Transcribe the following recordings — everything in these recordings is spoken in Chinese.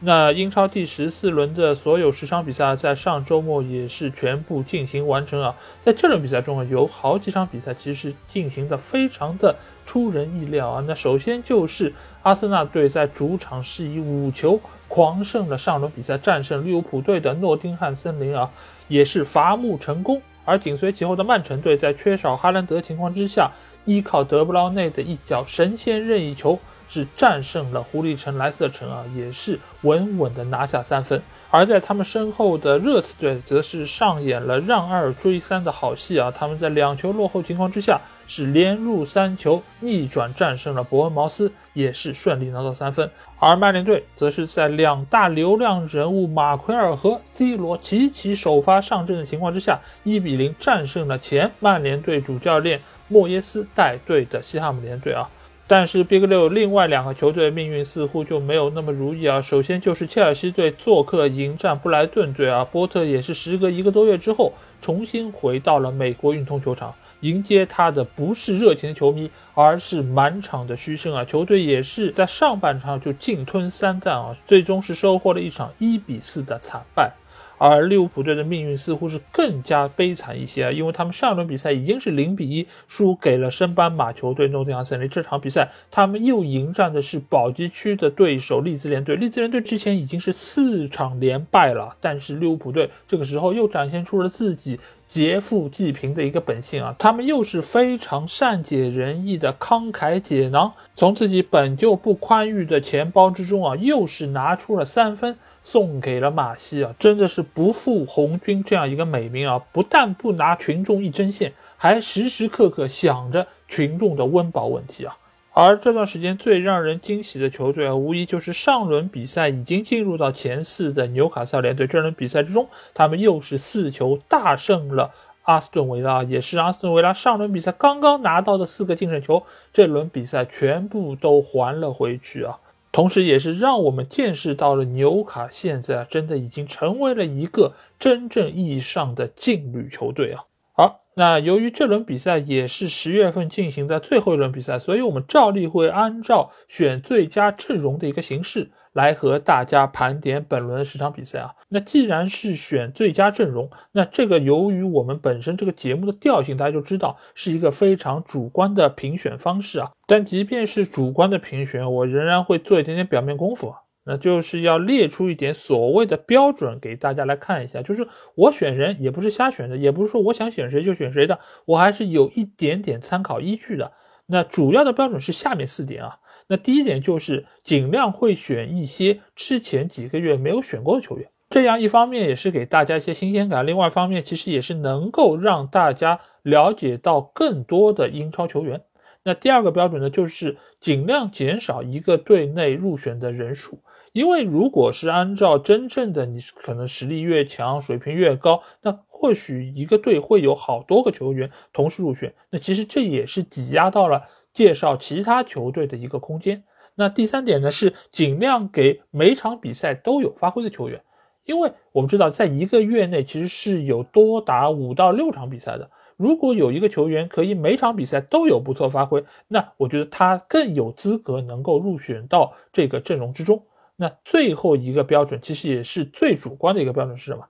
那英超第十四轮的所有十场比赛在上周末也是全部进行完成啊。在这轮比赛中啊，有好几场比赛其实进行的非常的出人意料啊。那首先就是阿森纳队在主场是以五球狂胜了上轮比赛战胜利物浦队的诺丁汉森林啊，也是伐木成功。而紧随其后的曼城队在缺少哈兰德情况之下，依靠德布劳内的一脚神仙任意球。是战胜了狐狸城莱斯特城啊，也是稳稳的拿下三分。而在他们身后的热刺队，则是上演了让二追三的好戏啊！他们在两球落后情况之下，是连入三球，逆转战胜了伯恩茅斯，也是顺利拿到三分。而曼联队则是在两大流量人物马奎尔和 C 罗齐齐首发上阵的情况之下，一比零战胜了前曼联队主教练莫耶斯带队的西汉姆联队啊！但是 Big 六另外两个球队命运似乎就没有那么如意啊。首先就是切尔西队做客迎战布莱顿队啊，波特也是时隔一个多月之后重新回到了美国运通球场，迎接他的不是热情的球迷，而是满场的嘘声啊。球队也是在上半场就净吞三战啊，最终是收获了一场一比四的惨败。而利物浦队的命运似乎是更加悲惨一些啊，因为他们上轮比赛已经是零比一输给了升班马球队诺丁汉森林。这场比赛他们又迎战的是保级区的对手利兹联队。利兹联队之前已经是四场连败了，但是利物浦队这个时候又展现出了自己劫富济贫的一个本性啊，他们又是非常善解人意的慷慨解囊，从自己本就不宽裕的钱包之中啊，又是拿出了三分。送给了马西啊，真的是不负红军这样一个美名啊！不但不拿群众一针线，还时时刻刻想着群众的温饱问题啊！而这段时间最让人惊喜的球队啊，无疑就是上轮比赛已经进入到前四的纽卡斯尔联队。这轮比赛之中，他们又是四球大胜了阿斯顿维拉，也是阿斯顿维拉上轮比赛刚刚拿到的四个净胜球，这轮比赛全部都还了回去啊！同时，也是让我们见识到了纽卡现在真的已经成为了一个真正意义上的劲旅球队啊。好，那由于这轮比赛也是十月份进行的最后一轮比赛，所以我们照例会按照选最佳阵容的一个形式。来和大家盘点本轮十场比赛啊。那既然是选最佳阵容，那这个由于我们本身这个节目的调性，大家就知道是一个非常主观的评选方式啊。但即便是主观的评选，我仍然会做一点点表面功夫，那就是要列出一点所谓的标准给大家来看一下。就是我选人也不是瞎选的，也不是说我想选谁就选谁的，我还是有一点点参考依据的。那主要的标准是下面四点啊。那第一点就是尽量会选一些之前几个月没有选过的球员，这样一方面也是给大家一些新鲜感，另外一方面其实也是能够让大家了解到更多的英超球员。那第二个标准呢，就是尽量减少一个队内入选的人数，因为如果是按照真正的你可能实力越强，水平越高，那或许一个队会有好多个球员同时入选，那其实这也是挤压到了。介绍其他球队的一个空间。那第三点呢，是尽量给每场比赛都有发挥的球员，因为我们知道，在一个月内其实是有多达五到六场比赛的。如果有一个球员可以每场比赛都有不错发挥，那我觉得他更有资格能够入选到这个阵容之中。那最后一个标准，其实也是最主观的一个标准是什么？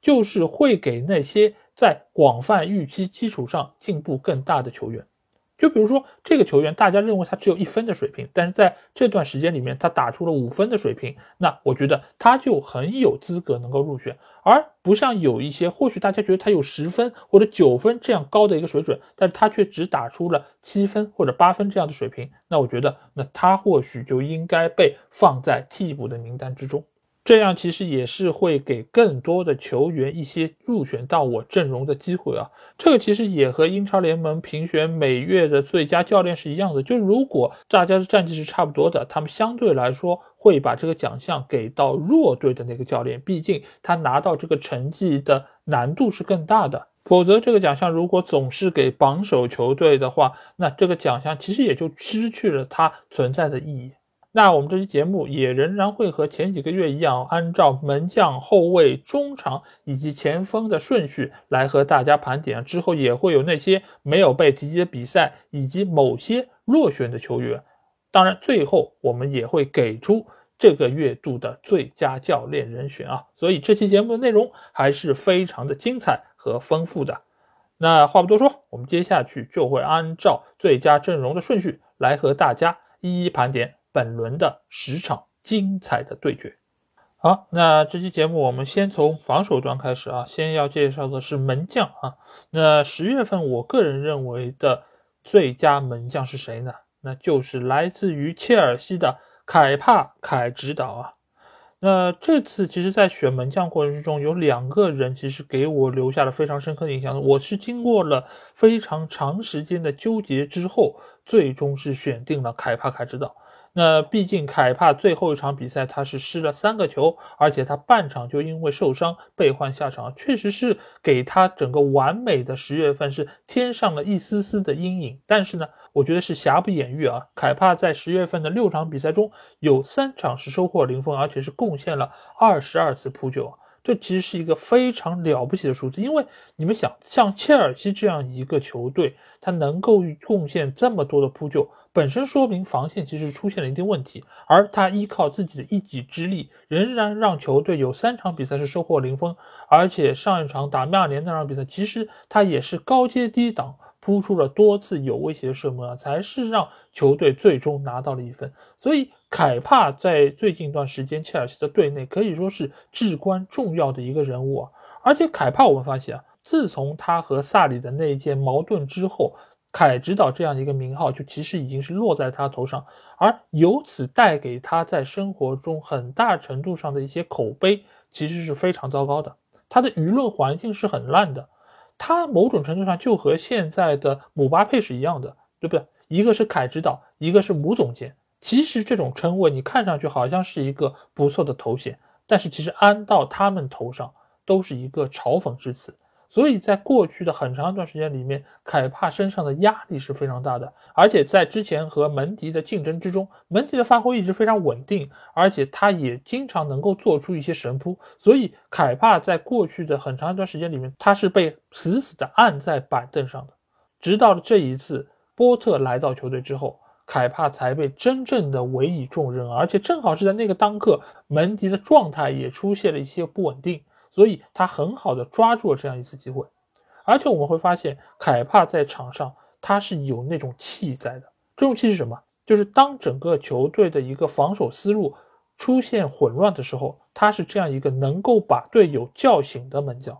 就是会给那些在广泛预期基础上进步更大的球员。就比如说这个球员，大家认为他只有一分的水平，但是在这段时间里面，他打出了五分的水平，那我觉得他就很有资格能够入选，而不像有一些或许大家觉得他有十分或者九分这样高的一个水准，但是他却只打出了七分或者八分这样的水平，那我觉得那他或许就应该被放在替补的名单之中。这样其实也是会给更多的球员一些入选到我阵容的机会啊。这个其实也和英超联盟评选每月的最佳教练是一样的，就如果大家的战绩是差不多的，他们相对来说会把这个奖项给到弱队的那个教练，毕竟他拿到这个成绩的难度是更大的。否则，这个奖项如果总是给榜首球队的话，那这个奖项其实也就失去了它存在的意义。那我们这期节目也仍然会和前几个月一样，按照门将、后卫、中场以及前锋的顺序来和大家盘点。之后也会有那些没有被提及的比赛，以及某些落选的球员。当然，最后我们也会给出这个月度的最佳教练人选啊。所以这期节目的内容还是非常的精彩和丰富的。那话不多说，我们接下去就会按照最佳阵容的顺序来和大家一一盘点。本轮的十场精彩的对决，好，那这期节目我们先从防守端开始啊，先要介绍的是门将啊。那十月份我个人认为的最佳门将是谁呢？那就是来自于切尔西的凯帕凯指导啊。那这次其实，在选门将过程之中，有两个人其实给我留下了非常深刻的印象。我是经过了非常长时间的纠结之后，最终是选定了凯帕凯指导。那毕竟凯帕最后一场比赛他是失了三个球，而且他半场就因为受伤被换下场，确实是给他整个完美的十月份是添上了一丝丝的阴影。但是呢，我觉得是瑕不掩瑜啊。凯帕在十月份的六场比赛中有三场是收获零分，而且是贡献了二十二次扑救，这其实是一个非常了不起的数字。因为你们想，像切尔西这样一个球队，他能够贡献这么多的扑救。本身说明防线其实出现了一定问题，而他依靠自己的一己之力，仍然让球队有三场比赛是收获零分，而且上一场打曼联那场比赛，其实他也是高接低挡，扑出了多次有威胁的射门啊，才是让球队最终拿到了一分。所以凯帕在最近一段时间，切尔西的队内可以说是至关重要的一个人物啊。而且凯帕，我们发现啊，自从他和萨里的那一件矛盾之后。凯指导这样一个名号，就其实已经是落在他头上，而由此带给他在生活中很大程度上的一些口碑，其实是非常糟糕的。他的舆论环境是很烂的，他某种程度上就和现在的姆巴佩是一样的，对不对？一个是凯指导，一个是姆总监。其实这种称谓你看上去好像是一个不错的头衔，但是其实安到他们头上都是一个嘲讽之词。所以在过去的很长一段时间里面，凯帕身上的压力是非常大的，而且在之前和门迪的竞争之中，门迪的发挥一直非常稳定，而且他也经常能够做出一些神扑。所以凯帕在过去的很长一段时间里面，他是被死死的按在板凳上的，直到这一次波特来到球队之后，凯帕才被真正的委以重任，而且正好是在那个当刻，门迪的状态也出现了一些不稳定。所以他很好的抓住了这样一次机会，而且我们会发现凯帕在场上他是有那种气在的。这种气是什么？就是当整个球队的一个防守思路出现混乱的时候，他是这样一个能够把队友叫醒的门将。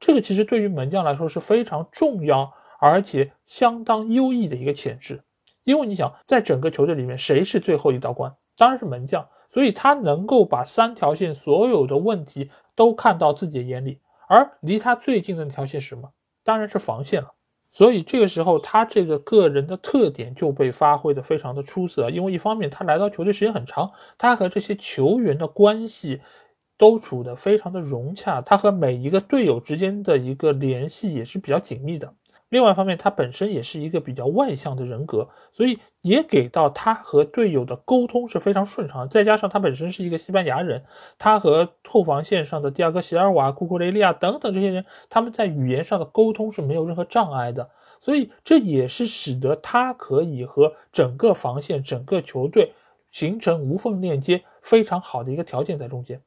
这个其实对于门将来说是非常重要而且相当优异的一个潜质。因为你想，在整个球队里面，谁是最后一道关？当然是门将。所以他能够把三条线所有的问题都看到自己的眼里，而离他最近的那条线是什么？当然是防线了。所以这个时候，他这个个人的特点就被发挥的非常的出色。因为一方面他来到球队时间很长，他和这些球员的关系都处得非常的融洽，他和每一个队友之间的一个联系也是比较紧密的。另外一方面，他本身也是一个比较外向的人格，所以也给到他和队友的沟通是非常顺畅。再加上他本身是一个西班牙人，他和后防线上的蒂亚戈·席尔瓦、库库雷利亚等等这些人，他们在语言上的沟通是没有任何障碍的。所以这也是使得他可以和整个防线、整个球队形成无缝链接非常好的一个条件在中间。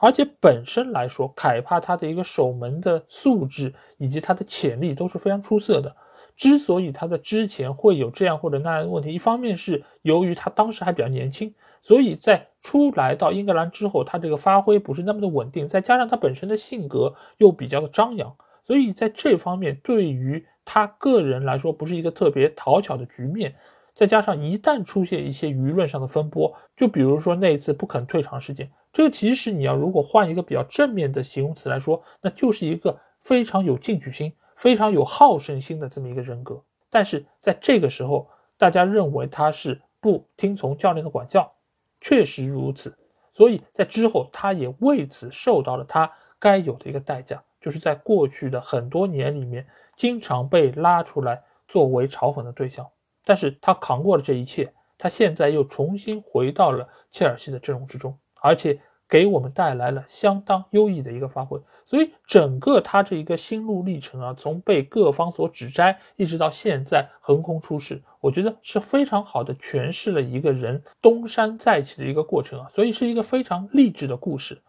而且本身来说，凯帕他的一个守门的素质以及他的潜力都是非常出色的。之所以他在之前会有这样或者那样的问题，一方面是由于他当时还比较年轻，所以在出来到英格兰之后，他这个发挥不是那么的稳定。再加上他本身的性格又比较的张扬，所以在这方面对于他个人来说不是一个特别讨巧的局面。再加上一旦出现一些舆论上的风波，就比如说那一次不肯退场事件，这个其实你要如果换一个比较正面的形容词来说，那就是一个非常有进取心、非常有好胜心的这么一个人格。但是在这个时候，大家认为他是不听从教练的管教，确实如此。所以在之后，他也为此受到了他该有的一个代价，就是在过去的很多年里面，经常被拉出来作为嘲讽的对象。但是他扛过了这一切，他现在又重新回到了切尔西的阵容之中，而且给我们带来了相当优异的一个发挥。所以整个他这一个心路历程啊，从被各方所指摘，一直到现在横空出世。我觉得是非常好的诠释了一个人东山再起的一个过程啊，所以是一个非常励志的故事。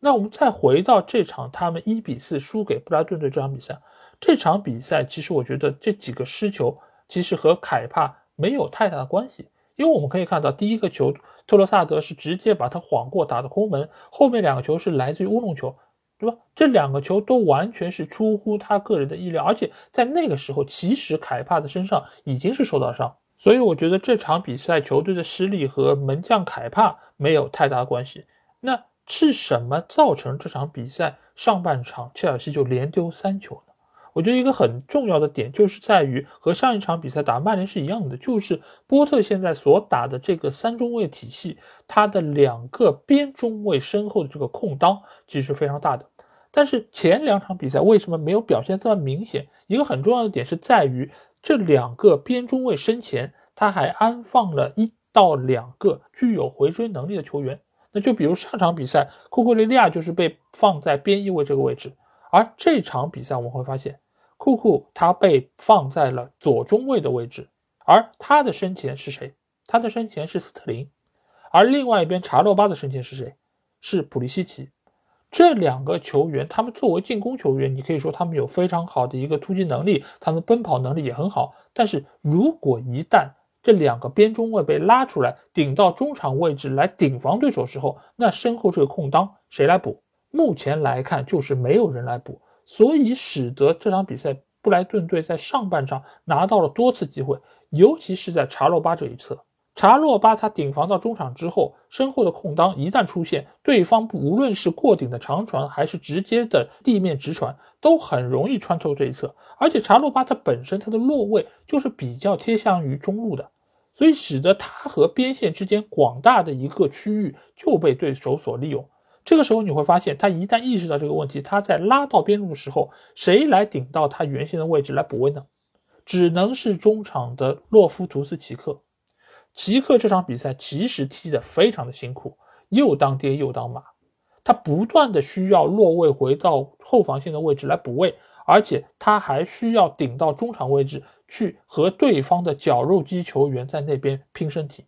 那我们再回到这场他们一比四输给布拉顿队这场比赛，这场比赛其实我觉得这几个失球其实和凯帕没有太大的关系，因为我们可以看到第一个球特罗萨德是直接把他晃过打的空门，后面两个球是来自于乌龙球。对吧？这两个球都完全是出乎他个人的意料，而且在那个时候，其实凯帕的身上已经是受到伤，所以我觉得这场比赛球队的失利和门将凯帕没有太大的关系。那是什么造成这场比赛上半场切尔西就连丢三球呢？我觉得一个很重要的点就是在于和上一场比赛打曼联是一样的，就是波特现在所打的这个三中卫体系，他的两个边中卫身后的这个空当其实是非常大的。但是前两场比赛为什么没有表现这么明显？一个很重要的点是在于这两个边中卫身前，他还安放了一到两个具有回追能力的球员。那就比如上场比赛，库库雷利亚就是被放在边翼位这个位置，而这场比赛我们会发现，库库他被放在了左中卫的位置，而他的身前是谁？他的身前是斯特林，而另外一边查洛巴的身前是谁？是普利西奇。这两个球员，他们作为进攻球员，你可以说他们有非常好的一个突击能力，他们奔跑能力也很好。但是如果一旦这两个边中卫被拉出来顶到中场位置来顶防对手时候，那身后这个空当谁来补？目前来看就是没有人来补，所以使得这场比赛布莱顿队在上半场拿到了多次机会，尤其是在查洛巴这一侧。查洛巴他顶防到中场之后，身后的空当一旦出现，对方无论是过顶的长传还是直接的地面直传，都很容易穿透这一侧。而且查洛巴他本身他的落位就是比较贴向于中路的，所以使得他和边线之间广大的一个区域就被对手所利用。这个时候你会发现，他一旦意识到这个问题，他在拉到边路的时候，谁来顶到他原先的位置来补位呢？只能是中场的洛夫图斯奇克。奇克这场比赛其实踢得非常的辛苦，又当爹又当妈，他不断的需要落位回到后防线的位置来补位，而且他还需要顶到中场位置去和对方的绞肉机球员在那边拼身体。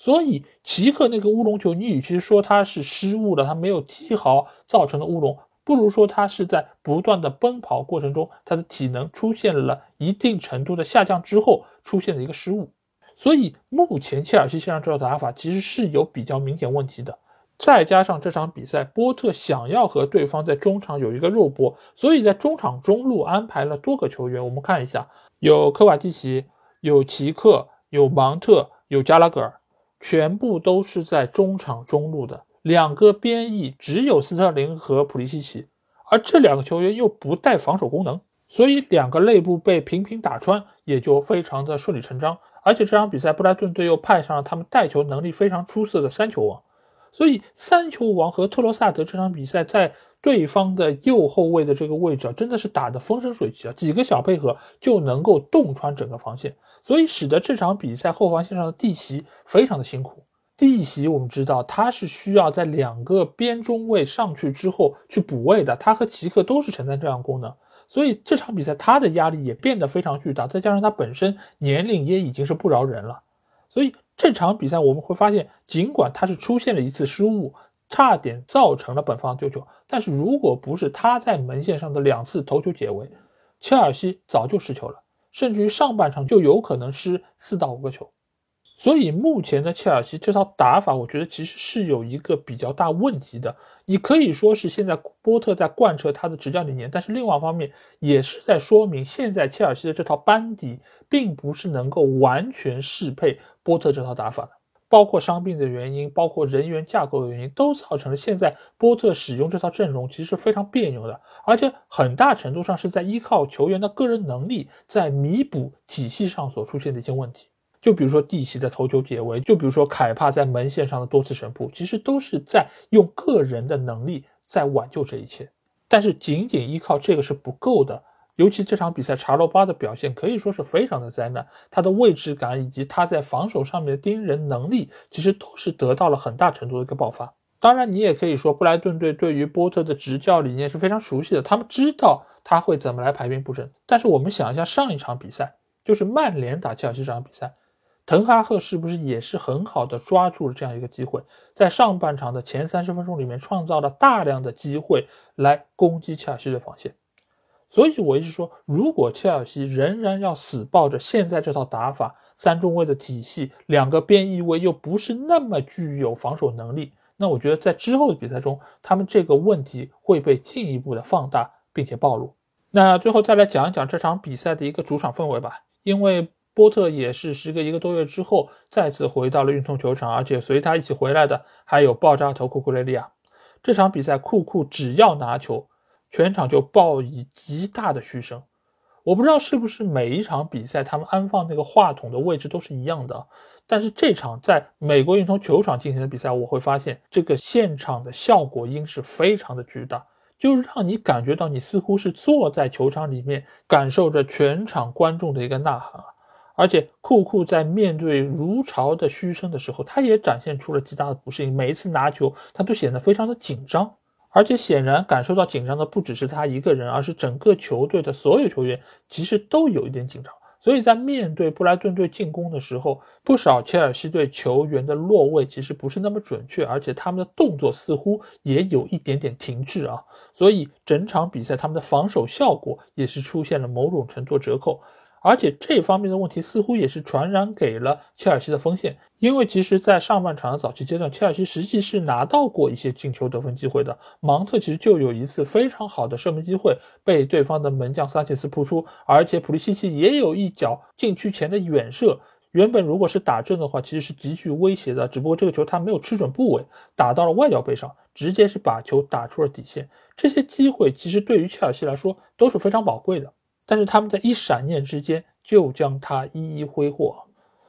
所以奇克那个乌龙球，你与其说他是失误了，他没有踢好造成的乌龙，不如说他是在不断的奔跑过程中，他的体能出现了一定程度的下降之后出现的一个失误。所以目前切尔西线上这套打法其实是有比较明显问题的，再加上这场比赛波特想要和对方在中场有一个肉搏，所以在中场中路安排了多个球员。我们看一下，有科瓦蒂奇，有奇克，有芒特，有加拉格尔，全部都是在中场中路的。两个边翼只有斯特林和普利西奇，而这两个球员又不带防守功能，所以两个内部被频频打穿，也就非常的顺理成章。而且这场比赛，布莱顿队又派上了他们带球能力非常出色的三球王，所以三球王和特罗萨德这场比赛在对方的右后卫的这个位置啊，真的是打得风生水起啊，几个小配合就能够洞穿整个防线，所以使得这场比赛后防线上的蒂席非常的辛苦。蒂席我们知道他是需要在两个边中卫上去之后去补位的，他和奇克都是承担这样功能。所以这场比赛他的压力也变得非常巨大，再加上他本身年龄也已经是不饶人了，所以这场比赛我们会发现，尽管他是出现了一次失误，差点造成了本方丢球，但是如果不是他在门线上的两次头球解围，切尔西早就失球了，甚至于上半场就有可能失四到五个球。所以目前的切尔西这套打法，我觉得其实是有一个比较大问题的。你可以说是现在波特在贯彻他的执教理念，但是另外一方面也是在说明现在切尔西的这套班底并不是能够完全适配波特这套打法的。包括伤病的原因，包括人员架构的原因，都造成了现在波特使用这套阵容其实是非常别扭的，而且很大程度上是在依靠球员的个人能力在弥补体系上所出现的一些问题。就比如说蒂奇的头球解围，就比如说凯帕在门线上的多次神扑，其实都是在用个人的能力在挽救这一切。但是仅仅依靠这个是不够的，尤其这场比赛查罗巴的表现可以说是非常的灾难，他的位置感以及他在防守上面的盯人能力，其实都是得到了很大程度的一个爆发。当然，你也可以说布莱顿队对于波特的执教理念是非常熟悉的，他们知道他会怎么来排兵布阵。但是我们想一下上一场比赛，就是曼联打切尔西这场比赛。滕哈赫是不是也是很好的抓住了这样一个机会，在上半场的前三十分钟里面创造了大量的机会来攻击切尔西的防线？所以我一直说，如果切尔西仍然要死抱着现在这套打法，三中卫的体系，两个边翼位又不是那么具有防守能力，那我觉得在之后的比赛中，他们这个问题会被进一步的放大并且暴露。那最后再来讲一讲这场比赛的一个主场氛围吧，因为。波特也是时隔一个多月之后再次回到了运通球场，而且随他一起回来的还有爆炸头库库雷利亚。这场比赛，库库只要拿球，全场就报以极大的嘘声。我不知道是不是每一场比赛他们安放那个话筒的位置都是一样的，但是这场在美国运通球场进行的比赛，我会发现这个现场的效果音是非常的巨大，就让你感觉到你似乎是坐在球场里面，感受着全场观众的一个呐喊啊。而且库库在面对如潮的嘘声的时候，他也展现出了极大的不适应。每一次拿球，他都显得非常的紧张。而且显然感受到紧张的不只是他一个人，而是整个球队的所有球员，其实都有一点紧张。所以在面对布莱顿队进攻的时候，不少切尔西队球员的落位其实不是那么准确，而且他们的动作似乎也有一点点停滞啊。所以整场比赛他们的防守效果也是出现了某种程度折扣。而且这方面的问题似乎也是传染给了切尔西的锋线，因为其实，在上半场的早期阶段，切尔西实际是拿到过一些进球得分机会的。芒特其实就有一次非常好的射门机会被对方的门将桑切斯扑出，而且普利西奇也有一脚禁区前的远射，原本如果是打正的话，其实是极具威胁的。只不过这个球他没有吃准部位，打到了外脚背上，直接是把球打出了底线。这些机会其实对于切尔西来说都是非常宝贵的。但是他们在一闪念之间就将它一一挥霍，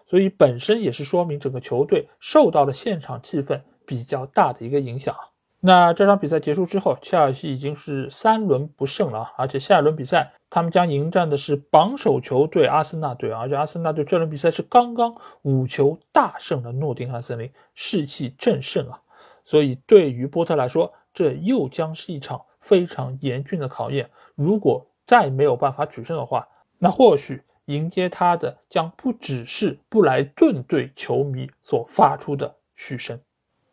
所以本身也是说明整个球队受到了现场气氛比较大的一个影响。那这场比赛结束之后，切尔西已经是三轮不胜了，而且下一轮比赛他们将迎战的是榜首球队阿森纳队，而且阿森纳队这轮比赛是刚刚五球大胜了诺丁汉森林，士气正盛啊！所以对于波特来说，这又将是一场非常严峻的考验。如果再没有办法取胜的话，那或许迎接他的将不只是布莱顿队球迷所发出的嘘声。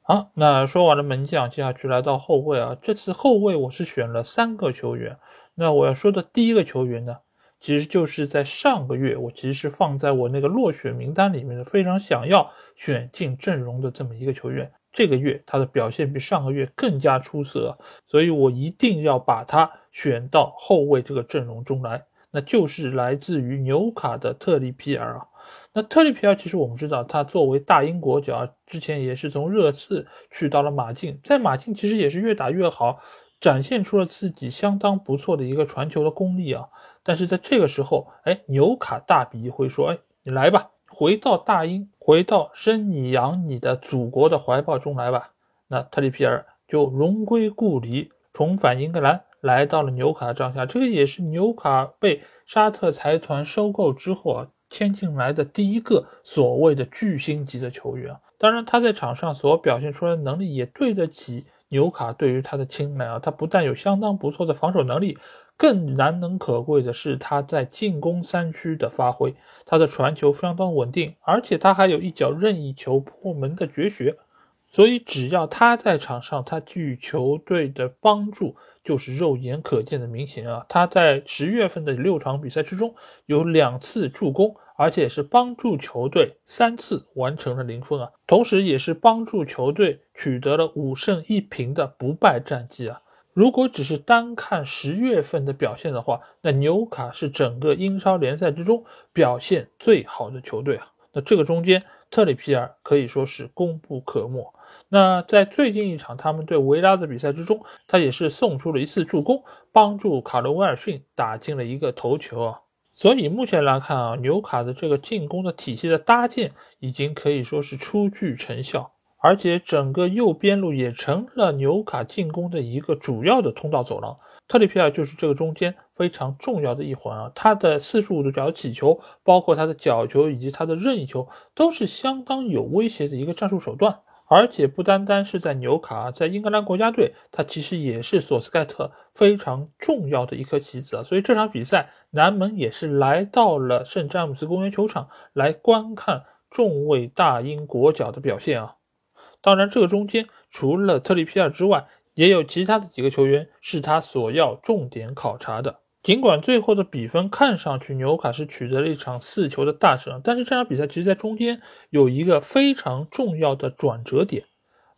好，那说完了门将，接下去来到后卫啊。这次后卫我是选了三个球员。那我要说的第一个球员呢，其实就是在上个月我其实是放在我那个落选名单里面的，非常想要选进阵容的这么一个球员。这个月他的表现比上个月更加出色，所以我一定要把他选到后卫这个阵容中来。那就是来自于纽卡的特里皮尔啊。那特里皮尔其实我们知道，他作为大英国脚，之前也是从热刺去到了马竞，在马竞其实也是越打越好，展现出了自己相当不错的一个传球的功力啊。但是在这个时候，哎，纽卡大笔一挥说，哎，你来吧。回到大英，回到生你养你的祖国的怀抱中来吧。那特里皮尔就荣归故里，重返英格兰，来到了纽卡的帐下。这个也是纽卡被沙特财团收购之后啊，签进来的第一个所谓的巨星级的球员。当然，他在场上所表现出来的能力也对得起纽卡对于他的青睐啊。他不但有相当不错的防守能力。更难能可贵的是他在进攻三区的发挥，他的传球相当稳定，而且他还有一脚任意球破门的绝学，所以只要他在场上，他给予球队的帮助就是肉眼可见的明显啊！他在十月份的六场比赛之中有两次助攻，而且是帮助球队三次完成了零封啊，同时也是帮助球队取得了五胜一平的不败战绩啊。如果只是单看十月份的表现的话，那纽卡是整个英超联赛之中表现最好的球队啊。那这个中间，特里皮尔可以说是功不可没。那在最近一场他们对维拉的比赛之中，他也是送出了一次助攻，帮助卡罗威尔逊打进了一个头球啊。所以目前来看啊，纽卡的这个进攻的体系的搭建已经可以说是初具成效。而且整个右边路也成了纽卡进攻的一个主要的通道走廊，特里皮尔就是这个中间非常重要的一环啊。他的四十五度角起球，包括他的角球以及他的任意球，都是相当有威胁的一个战术手段。而且不单单是在纽卡，在英格兰国家队，他其实也是索斯盖特非常重要的一颗棋子啊。所以这场比赛，南门也是来到了圣詹姆斯公园球场来观看众位大英国脚的表现啊。当然，这个中间除了特里皮尔之外，也有其他的几个球员是他所要重点考察的。尽管最后的比分看上去纽卡是取得了一场四球的大胜，但是这场比赛其实在中间有一个非常重要的转折点，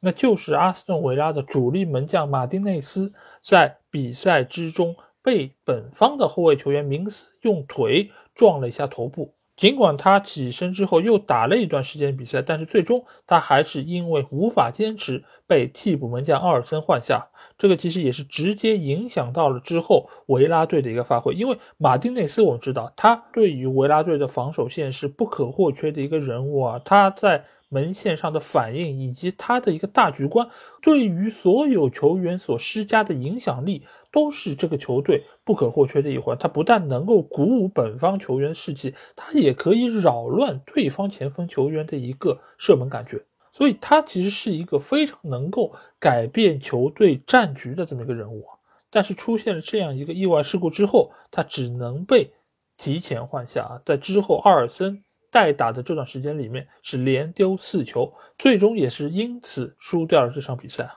那就是阿斯顿维拉的主力门将马丁内斯在比赛之中被本方的后卫球员明斯用腿撞了一下头部。尽管他起身之后又打了一段时间比赛，但是最终他还是因为无法坚持，被替补门将奥尔森换下。这个其实也是直接影响到了之后维拉队的一个发挥，因为马丁内斯我们知道他对于维拉队的防守线是不可或缺的一个人物啊，他在。门线上的反应以及他的一个大局观，对于所有球员所施加的影响力，都是这个球队不可或缺的一环。他不但能够鼓舞本方球员士气，他也可以扰乱对方前锋球员的一个射门感觉。所以，他其实是一个非常能够改变球队战局的这么一个人物。但是，出现了这样一个意外事故之后，他只能被提前换下啊。在之后，阿尔森。代打的这段时间里面是连丢四球，最终也是因此输掉了这场比赛。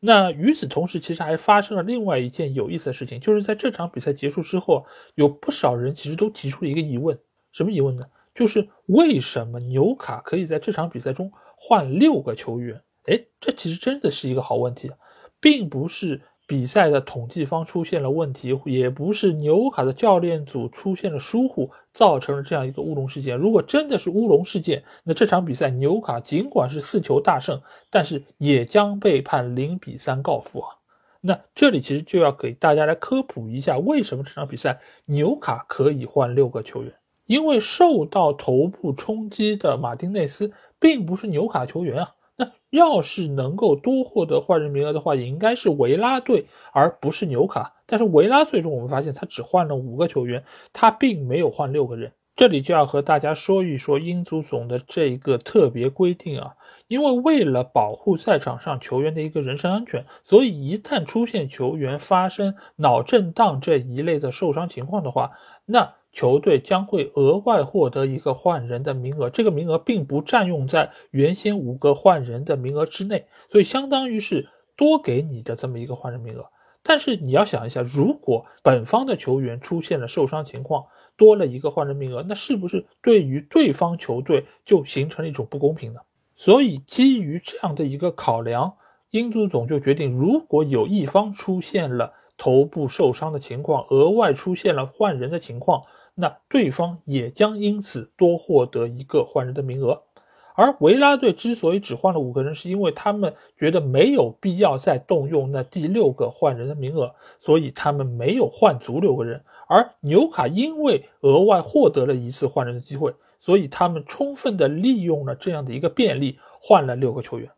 那与此同时，其实还发生了另外一件有意思的事情，就是在这场比赛结束之后，有不少人其实都提出了一个疑问：什么疑问呢？就是为什么纽卡可以在这场比赛中换六个球员？哎，这其实真的是一个好问题，并不是。比赛的统计方出现了问题，也不是纽卡的教练组出现了疏忽，造成了这样一个乌龙事件。如果真的是乌龙事件，那这场比赛纽卡尽管是四球大胜，但是也将被判零比三告负啊。那这里其实就要给大家来科普一下，为什么这场比赛纽卡可以换六个球员？因为受到头部冲击的马丁内斯并不是纽卡球员啊。要是能够多获得换人名额的话，也应该是维拉队，而不是纽卡。但是维拉最终我们发现他只换了五个球员，他并没有换六个人。这里就要和大家说一说英足总的这一个特别规定啊，因为为了保护赛场上球员的一个人身安全，所以一旦出现球员发生脑震荡这一类的受伤情况的话，那。球队将会额外获得一个换人的名额，这个名额并不占用在原先五个换人的名额之内，所以相当于是多给你的这么一个换人名额。但是你要想一下，如果本方的球员出现了受伤情况，多了一个换人名额，那是不是对于对方球队就形成了一种不公平呢？所以基于这样的一个考量，英足总就决定，如果有一方出现了头部受伤的情况，额外出现了换人的情况。那对方也将因此多获得一个换人的名额，而维拉队之所以只换了五个人，是因为他们觉得没有必要再动用那第六个换人的名额，所以他们没有换足六个人。而纽卡因为额外获得了一次换人的机会，所以他们充分的利用了这样的一个便利，换了六个球员。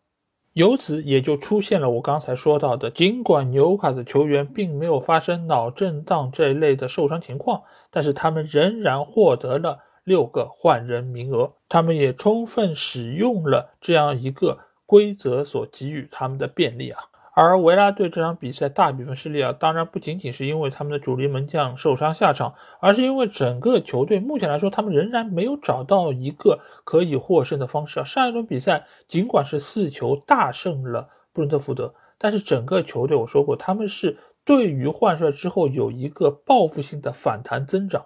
由此也就出现了我刚才说到的，尽管纽卡的球员并没有发生脑震荡这一类的受伤情况，但是他们仍然获得了六个换人名额，他们也充分使用了这样一个规则所给予他们的便利啊。而维拉队这场比赛大比分失利啊，当然不仅仅是因为他们的主力门将受伤下场，而是因为整个球队目前来说，他们仍然没有找到一个可以获胜的方式啊。上一轮比赛尽管是四球大胜了布伦特福德，但是整个球队我说过，他们是对于换帅之后有一个报复性的反弹增长。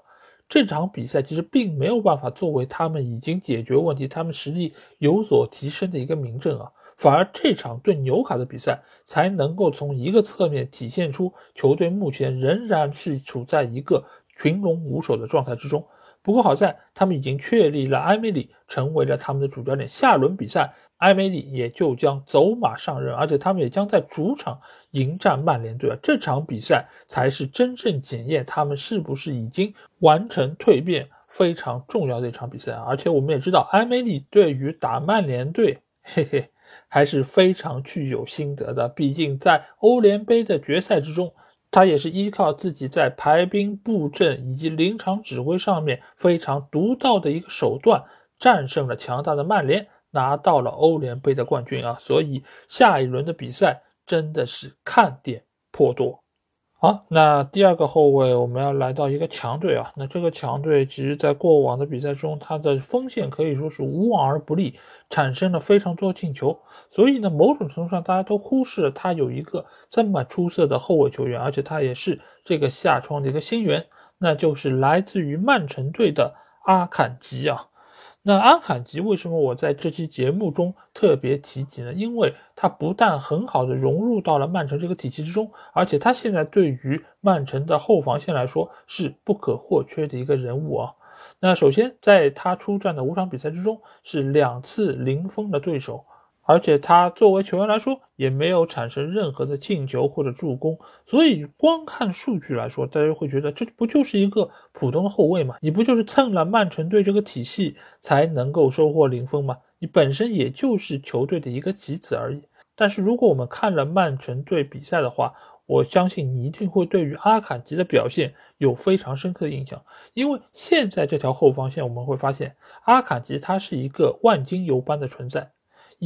这场比赛其实并没有办法作为他们已经解决问题、他们实力有所提升的一个明证啊。反而这场对纽卡的比赛才能够从一个侧面体现出球队目前仍然是处在一个群龙无首的状态之中。不过好在他们已经确立了埃梅里成为了他们的主教练，下轮比赛埃梅里也就将走马上任，而且他们也将在主场迎战曼联队。这场比赛才是真正检验他们是不是已经完成蜕变非常重要的一场比赛。而且我们也知道，埃梅里对于打曼联队，嘿嘿。还是非常具有心得的，毕竟在欧联杯的决赛之中，他也是依靠自己在排兵布阵以及临场指挥上面非常独到的一个手段，战胜了强大的曼联，拿到了欧联杯的冠军啊！所以下一轮的比赛真的是看点颇多。好，那第二个后卫我们要来到一个强队啊。那这个强队其实，在过往的比赛中，他的锋线可以说是无往而不利，产生了非常多的进球。所以呢，某种程度上，大家都忽视了他有一个这么出色的后卫球员，而且他也是这个夏窗的一个新援，那就是来自于曼城队的阿坎吉啊。那安坎吉为什么我在这期节目中特别提及呢？因为他不但很好的融入到了曼城这个体系之中，而且他现在对于曼城的后防线来说是不可或缺的一个人物啊。那首先在他出战的五场比赛之中，是两次零封的对手。而且他作为球员来说，也没有产生任何的进球或者助攻，所以光看数据来说，大家会觉得这不就是一个普通的后卫吗？你不就是蹭了曼城队这个体系才能够收获零封吗？你本身也就是球队的一个棋子而已。但是如果我们看了曼城队比赛的话，我相信你一定会对于阿坎吉的表现有非常深刻的印象，因为现在这条后防线我们会发现，阿坎吉他是一个万金油般的存在。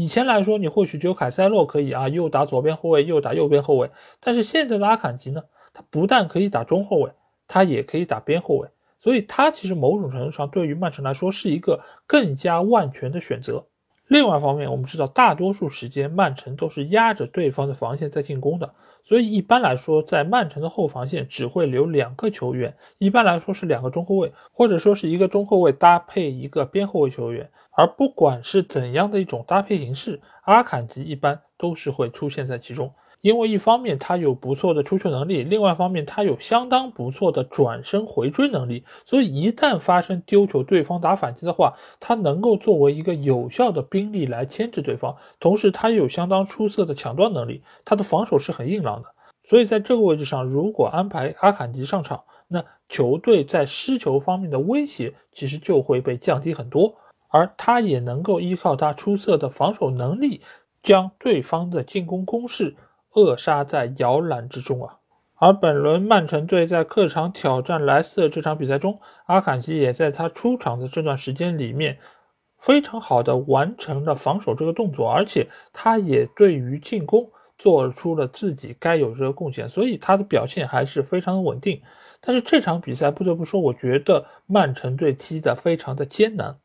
以前来说，你或许只有凯塞洛可以啊，又打左边后卫，又打右边后卫。但是现在的阿坎吉呢，他不但可以打中后卫，他也可以打边后卫，所以他其实某种程度上对于曼城来说是一个更加万全的选择。另外一方面，我们知道大多数时间曼城都是压着对方的防线在进攻的，所以一般来说，在曼城的后防线只会留两个球员，一般来说是两个中后卫，或者说是一个中后卫搭配一个边后卫球员。而不管是怎样的一种搭配形式，阿坎吉一般都是会出现在其中。因为一方面他有不错的出球能力，另外一方面他有相当不错的转身回追能力，所以一旦发生丢球，对方打反击的话，他能够作为一个有效的兵力来牵制对方。同时，他也有相当出色的抢断能力，他的防守是很硬朗的。所以在这个位置上，如果安排阿坎吉上场，那球队在失球方面的威胁其实就会被降低很多。而他也能够依靠他出色的防守能力，将对方的进攻攻势扼杀在摇篮之中啊！而本轮曼城队在客场挑战莱斯特这场比赛中，阿坎吉也在他出场的这段时间里面，非常好的完成了防守这个动作，而且他也对于进攻做出了自己该有这个贡献，所以他的表现还是非常的稳定。但是这场比赛不得不说，我觉得曼城队踢得非常的艰难。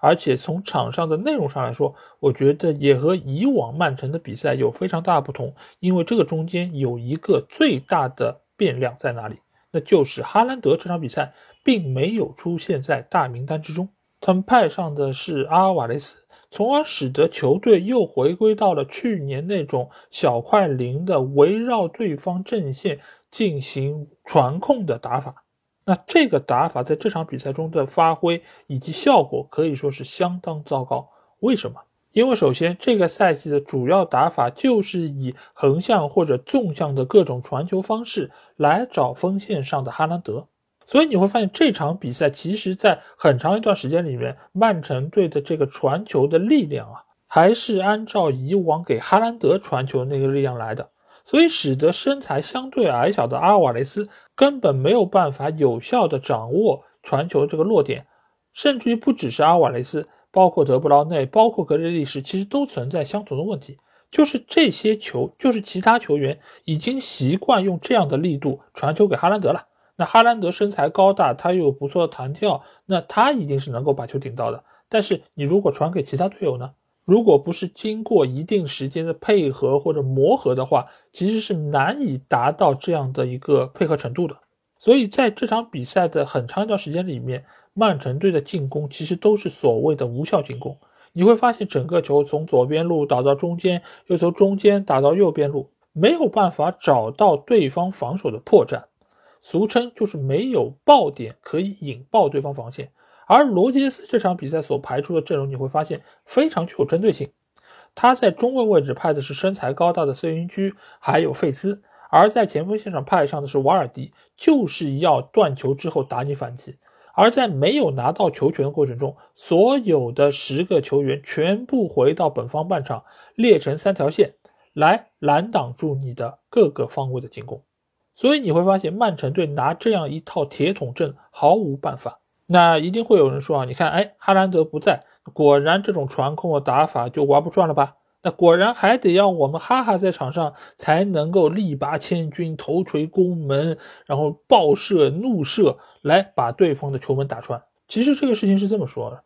而且从场上的内容上来说，我觉得也和以往曼城的比赛有非常大的不同。因为这个中间有一个最大的变量在哪里？那就是哈兰德这场比赛并没有出现在大名单之中，他们派上的是阿瓦雷斯，从而使得球队又回归到了去年那种小快灵的围绕对方阵线进行传控的打法。那这个打法在这场比赛中的发挥以及效果可以说是相当糟糕。为什么？因为首先这个赛季的主要打法就是以横向或者纵向的各种传球方式来找锋线上的哈兰德，所以你会发现这场比赛其实在很长一段时间里面，曼城队的这个传球的力量啊，还是按照以往给哈兰德传球的那个力量来的。所以使得身材相对矮小的阿瓦雷斯根本没有办法有效的掌握传球这个落点，甚至于不只是阿瓦雷斯，包括德布劳内，包括格雷利什，其实都存在相同的问题，就是这些球，就是其他球员已经习惯用这样的力度传球给哈兰德了。那哈兰德身材高大，他又有不错的弹跳，那他一定是能够把球顶到的。但是你如果传给其他队友呢？如果不是经过一定时间的配合或者磨合的话，其实是难以达到这样的一个配合程度的。所以在这场比赛的很长一段时间里面，曼城队的进攻其实都是所谓的无效进攻。你会发现整个球从左边路打到中间，又从中间打到右边路，没有办法找到对方防守的破绽，俗称就是没有爆点可以引爆对方防线。而罗杰斯这场比赛所排出的阵容，你会发现非常具有针对性。他在中卫位置派的是身材高大的孙云居，还有费斯；而在前锋线上派上的是瓦尔迪，就是要断球之后打你反击。而在没有拿到球权的过程中，所有的十个球员全部回到本方半场，列成三条线来拦挡住你的各个方位的进攻。所以你会发现，曼城队拿这样一套铁桶阵毫无办法。那一定会有人说啊，你看，哎，哈兰德不在，果然这种传控的打法就玩不转了吧？那果然还得要我们哈哈在场上才能够力拔千钧，头锤攻门，然后爆射、怒射来把对方的球门打穿。其实这个事情是这么说的：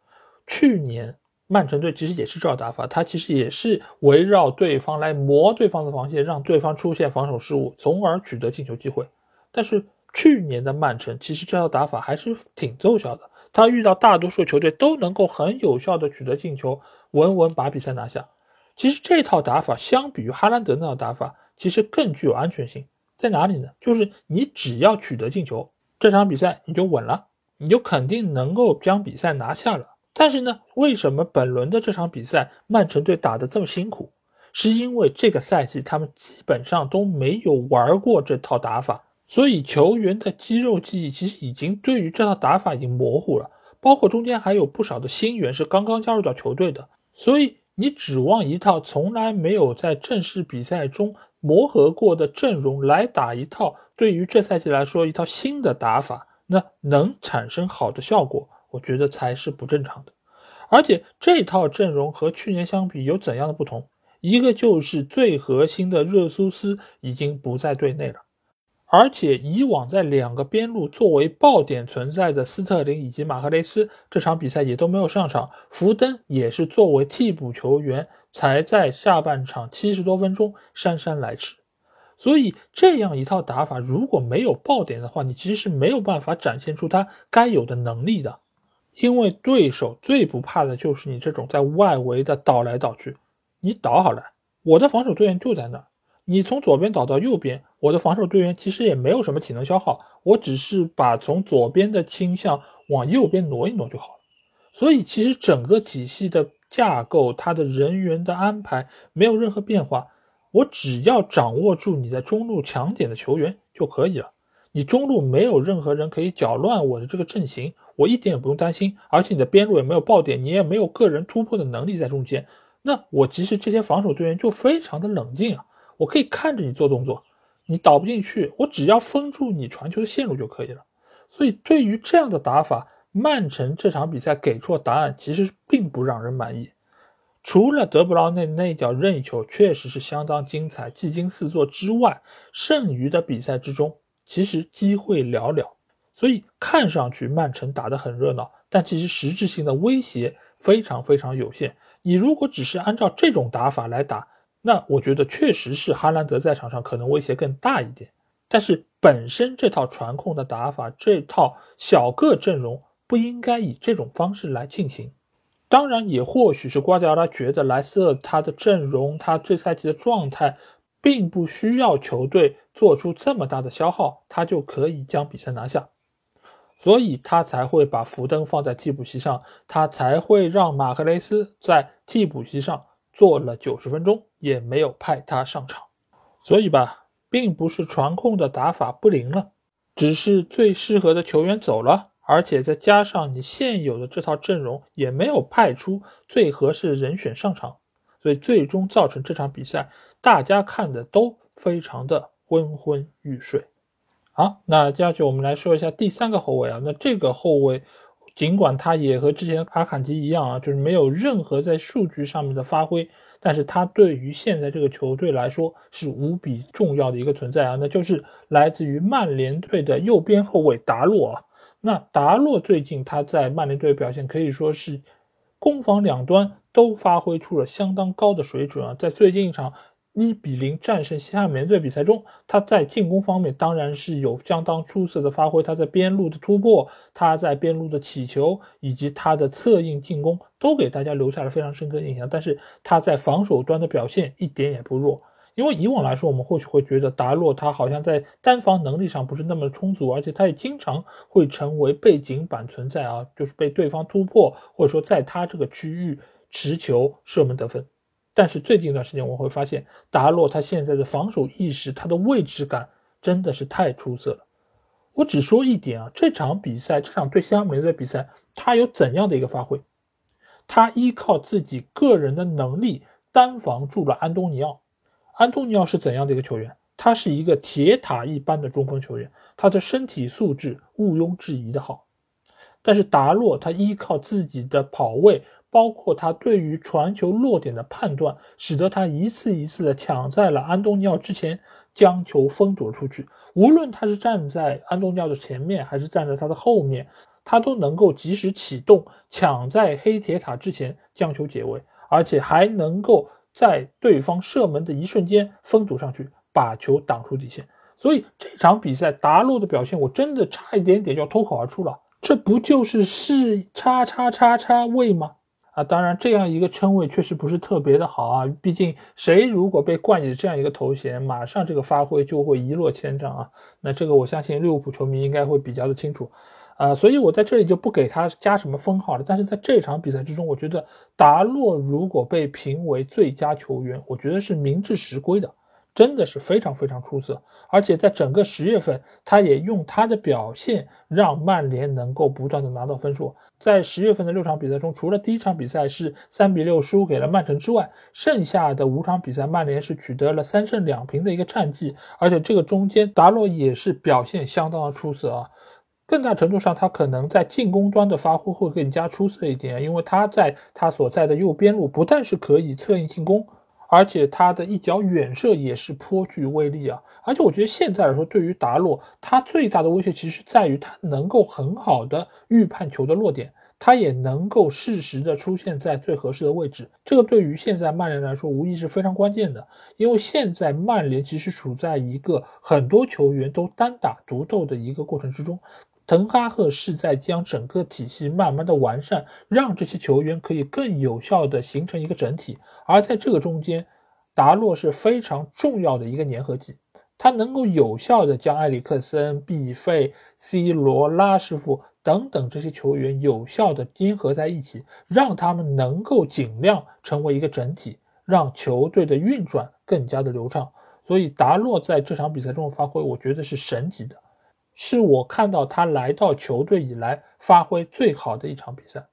去年曼城队其实也是这套打法，他其实也是围绕对方来磨对方的防线，让对方出现防守失误，从而取得进球机会。但是。去年的曼城其实这套打法还是挺奏效的，他遇到大多数球队都能够很有效的取得进球，稳稳把比赛拿下。其实这套打法相比于哈兰德那套打法，其实更具有安全性。在哪里呢？就是你只要取得进球，这场比赛你就稳了，你就肯定能够将比赛拿下了。但是呢，为什么本轮的这场比赛曼城队打得这么辛苦？是因为这个赛季他们基本上都没有玩过这套打法。所以球员的肌肉记忆其实已经对于这套打法已经模糊了，包括中间还有不少的新员是刚刚加入到球队的。所以你指望一套从来没有在正式比赛中磨合过的阵容来打一套对于这赛季来说一套新的打法，那能产生好的效果，我觉得才是不正常的。而且这套阵容和去年相比有怎样的不同？一个就是最核心的热苏斯已经不在队内了。而且以往在两个边路作为爆点存在的斯特林以及马赫雷斯这场比赛也都没有上场，福登也是作为替补球员才在下半场七十多分钟姗姗来迟。所以这样一套打法如果没有爆点的话，你其实是没有办法展现出他该有的能力的，因为对手最不怕的就是你这种在外围的倒来倒去，你倒好了，我的防守队员就在那儿。你从左边倒到右边，我的防守队员其实也没有什么体能消耗，我只是把从左边的倾向往右边挪一挪就好了。所以其实整个体系的架构，它的人员的安排没有任何变化，我只要掌握住你在中路强点的球员就可以了。你中路没有任何人可以搅乱我的这个阵型，我一点也不用担心。而且你的边路也没有爆点，你也没有个人突破的能力在中间，那我其实这些防守队员就非常的冷静啊。我可以看着你做动作，你倒不进去，我只要封住你传球的线路就可以了。所以对于这样的打法，曼城这场比赛给出的答案其实并不让人满意。除了德布劳内那脚任意球确实是相当精彩、技惊四座之外，剩余的比赛之中其实机会寥寥。所以看上去曼城打得很热闹，但其实实质性的威胁非常非常有限。你如果只是按照这种打法来打，那我觉得确实是哈兰德在场上可能威胁更大一点，但是本身这套传控的打法，这套小个阵容不应该以这种方式来进行。当然，也或许是瓜迪奥拉觉得莱斯特他的阵容，他这赛季的状态，并不需要球队做出这么大的消耗，他就可以将比赛拿下，所以他才会把福登放在替补席上，他才会让马克雷斯在替补席上。做了九十分钟也没有派他上场，所以吧，并不是传控的打法不灵了，只是最适合的球员走了，而且再加上你现有的这套阵容也没有派出最合适人选上场，所以最终造成这场比赛大家看的都非常的昏昏欲睡。好，那接下去我们来说一下第三个后卫啊，那这个后卫。尽管他也和之前阿坎吉一样啊，就是没有任何在数据上面的发挥，但是他对于现在这个球队来说是无比重要的一个存在啊，那就是来自于曼联队的右边后卫达洛啊。那达洛最近他在曼联队表现可以说是攻防两端都发挥出了相当高的水准啊，在最近一场一比零战胜西汉姆联队比赛中，他在进攻方面当然是有相当出色的发挥。他在边路的突破，他在边路的起球，以及他的策应进攻，都给大家留下了非常深刻印象。但是他在防守端的表现一点也不弱。因为以往来说，我们或许会觉得达洛他好像在单防能力上不是那么充足，而且他也经常会成为背景板存在啊，就是被对方突破，或者说在他这个区域持球射门得分。但是最近一段时间，我会发现达洛他现在的防守意识，他的位置感真的是太出色了。我只说一点啊，这场比赛，这场对西汉姆联队比赛，他有怎样的一个发挥？他依靠自己个人的能力单防住了安东尼奥。安东尼奥是怎样的一个球员？他是一个铁塔一般的中锋球员，他的身体素质毋庸置疑的好。但是达洛他依靠自己的跑位。包括他对于传球落点的判断，使得他一次一次的抢在了安东尼奥之前，将球封堵出去。无论他是站在安东尼奥的前面，还是站在他的后面，他都能够及时启动，抢在黑铁塔之前将球解围，而且还能够在对方射门的一瞬间封堵上去，把球挡出底线。所以这场比赛达洛的表现，我真的差一点点就要脱口而出了，这不就是是叉叉叉叉位吗？啊，当然，这样一个称谓确实不是特别的好啊。毕竟，谁如果被冠以这样一个头衔，马上这个发挥就会一落千丈啊。那这个，我相信利物浦球迷应该会比较的清楚，啊，所以我在这里就不给他加什么封号了。但是在这场比赛之中，我觉得达洛如果被评为最佳球员，我觉得是名至实归的。真的是非常非常出色，而且在整个十月份，他也用他的表现让曼联能够不断的拿到分数。在十月份的六场比赛中，除了第一场比赛是三比六输给了曼城之外，剩下的五场比赛，曼联是取得了三胜两平的一个战绩。而且这个中间，达洛也是表现相当的出色啊，更大程度上他可能在进攻端的发挥会更加出色一点，因为他在他所在的右边路不但是可以策应进攻。而且他的一脚远射也是颇具威力啊！而且我觉得现在来说，对于达洛，他最大的威胁其实在于他能够很好的预判球的落点，他也能够适时的出现在最合适的位置。这个对于现在曼联来说，无疑是非常关键的。因为现在曼联其实处在一个很多球员都单打独斗的一个过程之中。滕哈赫是在将整个体系慢慢的完善，让这些球员可以更有效的形成一个整体。而在这个中间，达洛是非常重要的一个粘合剂，他能够有效的将埃里克森、毕费、C 罗、拉什福等等这些球员有效的粘合在一起，让他们能够尽量成为一个整体，让球队的运转更加的流畅。所以达洛在这场比赛中的发挥，我觉得是神级的。是我看到他来到球队以来发挥最好的一场比赛。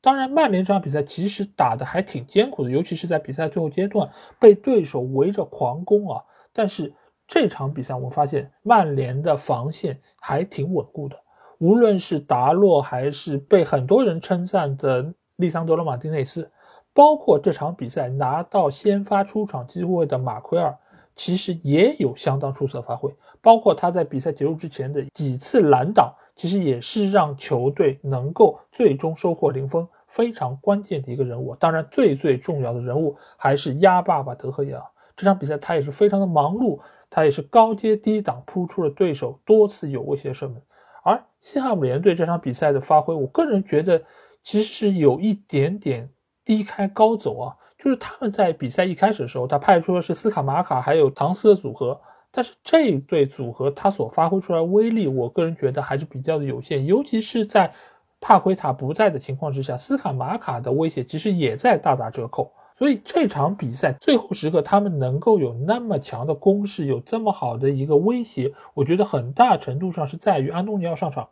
当然，曼联这场比赛其实打的还挺艰苦的，尤其是在比赛最后阶段被对手围着狂攻啊。但是这场比赛我发现曼联的防线还挺稳固的，无论是达洛还是被很多人称赞的利桑德罗马丁内斯，包括这场比赛拿到先发出场机会的马奎尔，其实也有相当出色发挥。包括他在比赛结束之前的几次拦挡，其实也是让球队能够最终收获零分非常关键的一个人物。当然，最最重要的人物还是鸭爸爸德赫亚。这场比赛他也是非常的忙碌，他也是高阶低挡扑出了对手多次有威胁射门。而西汉姆联队这场比赛的发挥，我个人觉得其实是有一点点低开高走啊，就是他们在比赛一开始的时候，他派出的是斯卡马卡还有唐斯的组合。但是这一对组合，他所发挥出来威力，我个人觉得还是比较的有限，尤其是在帕奎塔不在的情况之下，斯卡马卡的威胁其实也在大打折扣。所以这场比赛最后时刻，他们能够有那么强的攻势，有这么好的一个威胁，我觉得很大程度上是在于安东尼奥上场，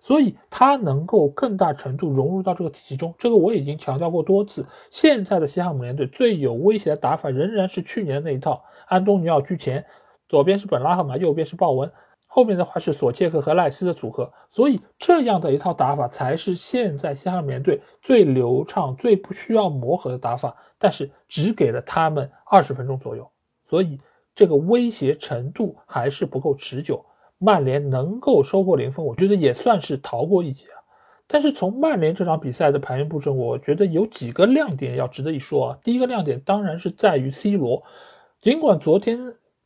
所以他能够更大程度融入到这个体系中。这个我已经强调过多次，现在的西汉姆联队最有威胁的打法仍然是去年那一套，安东尼奥居前。左边是本拉赫马，右边是鲍文，后面的话是索切克和赖斯的组合，所以这样的一套打法才是现在西汉姆联队最流畅、最不需要磨合的打法。但是只给了他们二十分钟左右，所以这个威胁程度还是不够持久。曼联能够收获零分，我觉得也算是逃过一劫啊。但是从曼联这场比赛的排名布阵，我觉得有几个亮点要值得一说啊。第一个亮点当然是在于 C 罗。尽管昨天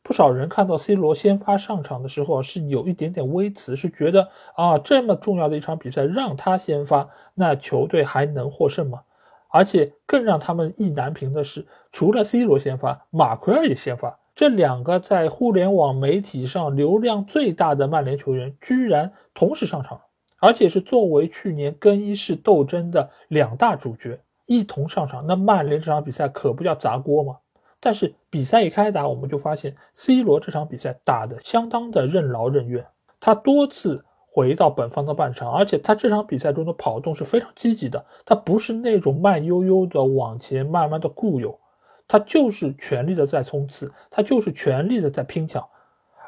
不少人看到 C 罗先发上场的时候是有一点点微词，是觉得啊这么重要的一场比赛让他先发，那球队还能获胜吗？而且更让他们意难平的是，除了 C 罗先发，马奎尔也先发。这两个在互联网媒体上流量最大的曼联球员，居然同时上场，而且是作为去年更衣室斗争的两大主角一同上场。那曼联这场比赛可不叫砸锅吗？但是比赛一开打，我们就发现 C 罗这场比赛打得相当的任劳任怨，他多次。回到本方的半场，而且他这场比赛中的跑动是非常积极的，他不是那种慢悠悠的往前慢慢的固有，他就是全力的在冲刺，他就是全力的在拼抢，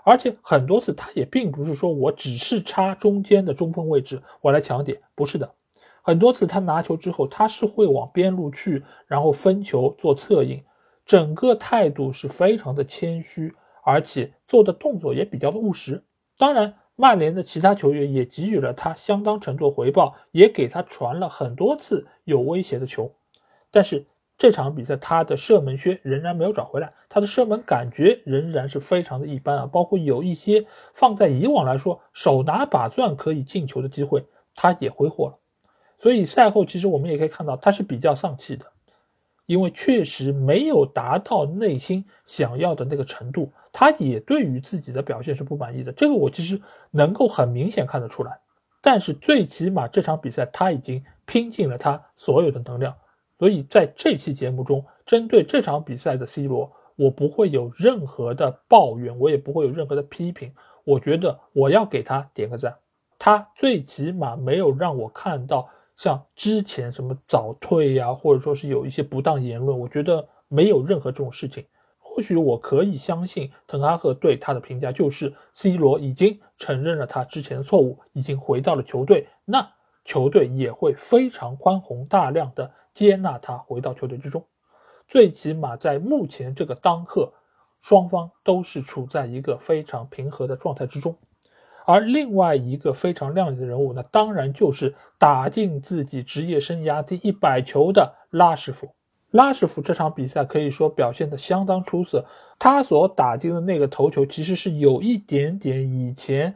而且很多次他也并不是说我只是插中间的中锋位置我来抢点，不是的，很多次他拿球之后他是会往边路去，然后分球做策应，整个态度是非常的谦虚，而且做的动作也比较的务实，当然。曼联的其他球员也给予了他相当程度回报，也给他传了很多次有威胁的球，但是这场比赛他的射门靴仍然没有找回来，他的射门感觉仍然是非常的一般啊，包括有一些放在以往来说手拿把钻可以进球的机会，他也挥霍了，所以赛后其实我们也可以看到他是比较丧气的。因为确实没有达到内心想要的那个程度，他也对于自己的表现是不满意的。这个我其实能够很明显看得出来。但是最起码这场比赛他已经拼尽了他所有的能量，所以在这期节目中，针对这场比赛的 C 罗，我不会有任何的抱怨，我也不会有任何的批评。我觉得我要给他点个赞，他最起码没有让我看到。像之前什么早退呀，或者说是有一些不当言论，我觉得没有任何这种事情。或许我可以相信滕哈赫对他的评价就是 C 罗已经承认了他之前的错误，已经回到了球队，那球队也会非常宽宏大量的接纳他回到球队之中。最起码在目前这个当刻，双方都是处在一个非常平和的状态之中。而另外一个非常亮眼的人物，那当然就是打进自己职业生涯第一百球的拉什福。拉什福这场比赛可以说表现的相当出色，他所打进的那个头球其实是有一点点以前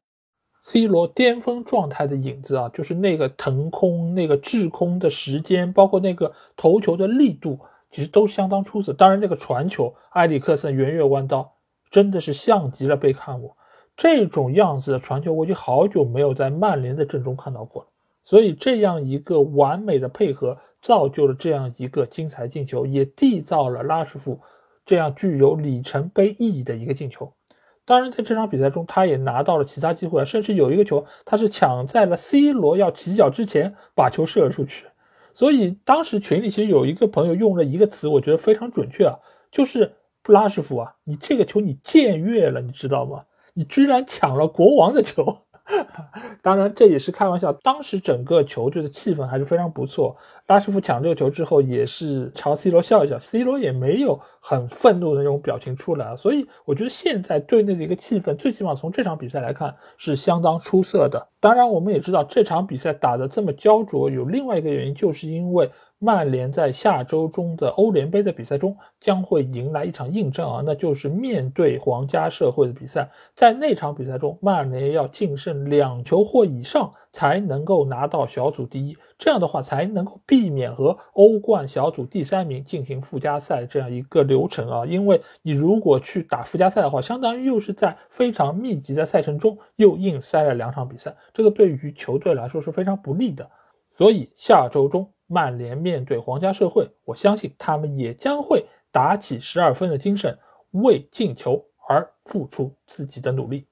C 罗巅峰状态的影子啊，就是那个腾空、那个滞空的时间，包括那个头球的力度，其实都相当出色。当然，那个传球，埃里克森圆月弯刀，真的是像极了贝克汉姆。这种样子的传球，我已经好久没有在曼联的阵中看到过了。所以，这样一个完美的配合，造就了这样一个精彩进球，也缔造了拉什福这样具有里程碑意义的一个进球。当然，在这场比赛中，他也拿到了其他机会，甚至有一个球，他是抢在了 C 罗要起脚之前把球射了出去。所以，当时群里其实有一个朋友用了一个词，我觉得非常准确啊，就是布拉什福啊，你这个球你僭越了，你知道吗？你居然抢了国王的球，当然这也是开玩笑。当时整个球队的气氛还是非常不错。拉什福抢这个球之后，也是朝 C 罗笑一笑，C 罗也没有很愤怒的那种表情出来。所以我觉得现在队内的一个气氛，最起码从这场比赛来看是相当出色的。当然，我们也知道这场比赛打得这么焦灼，有另外一个原因，就是因为。曼联在下周中的欧联杯的比赛中将会迎来一场硬仗啊，那就是面对皇家社会的比赛。在那场比赛中，曼联要净胜两球或以上才能够拿到小组第一，这样的话才能够避免和欧冠小组第三名进行附加赛这样一个流程啊。因为你如果去打附加赛的话，相当于又是在非常密集的赛程中又硬塞了两场比赛，这个对于球队来说是非常不利的。所以下周中。曼联面对皇家社会，我相信他们也将会打起十二分的精神，为进球而付出自己的努力。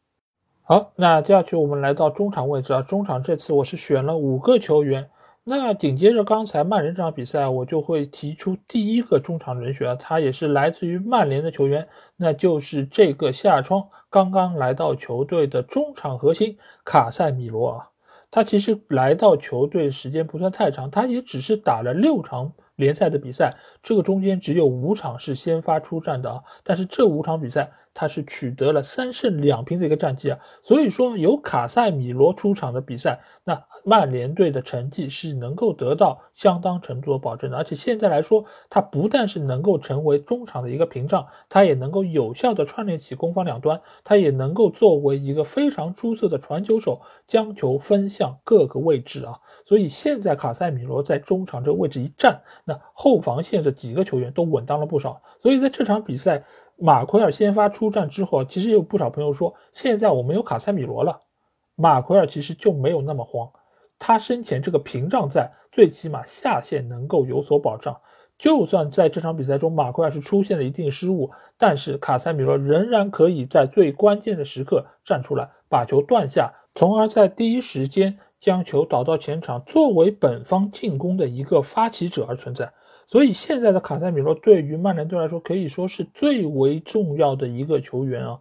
好，那接下去我们来到中场位置啊，中场这次我是选了五个球员。那紧接着刚才曼联这场比赛，我就会提出第一个中场人选啊，他也是来自于曼联的球员，那就是这个夏窗刚刚来到球队的中场核心卡塞米罗啊。他其实来到球队时间不算太长，他也只是打了六场联赛的比赛，这个中间只有五场是先发出战的啊。但是这五场比赛他是取得了三胜两平的一个战绩啊。所以说有卡塞米罗出场的比赛，那曼联队的成绩是能够得到相当程度的保证的。而且现在来说，他不但是能够成为中场的一个屏障，他也能够有效的串联起攻防两端，他也能够作为一个非常出色的传球手，将球分向各个位置啊。所以现在卡塞米罗在中场这个位置一站，那后防线的几个球员都稳当了不少。所以在这场比赛，马奎尔先发出战之后，其实有不少朋友说，现在我们有卡塞米罗了，马奎尔其实就没有那么慌。他身前这个屏障在，最起码下线能够有所保障。就算在这场比赛中，马奎尔是出现了一定失误，但是卡塞米罗仍然可以在最关键的时刻站出来，把球断下，从而在第一时间。将球导到前场，作为本方进攻的一个发起者而存在。所以现在的卡塞米罗对于曼联队来说可以说是最为重要的一个球员啊，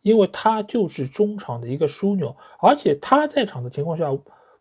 因为他就是中场的一个枢纽，而且他在场的情况下，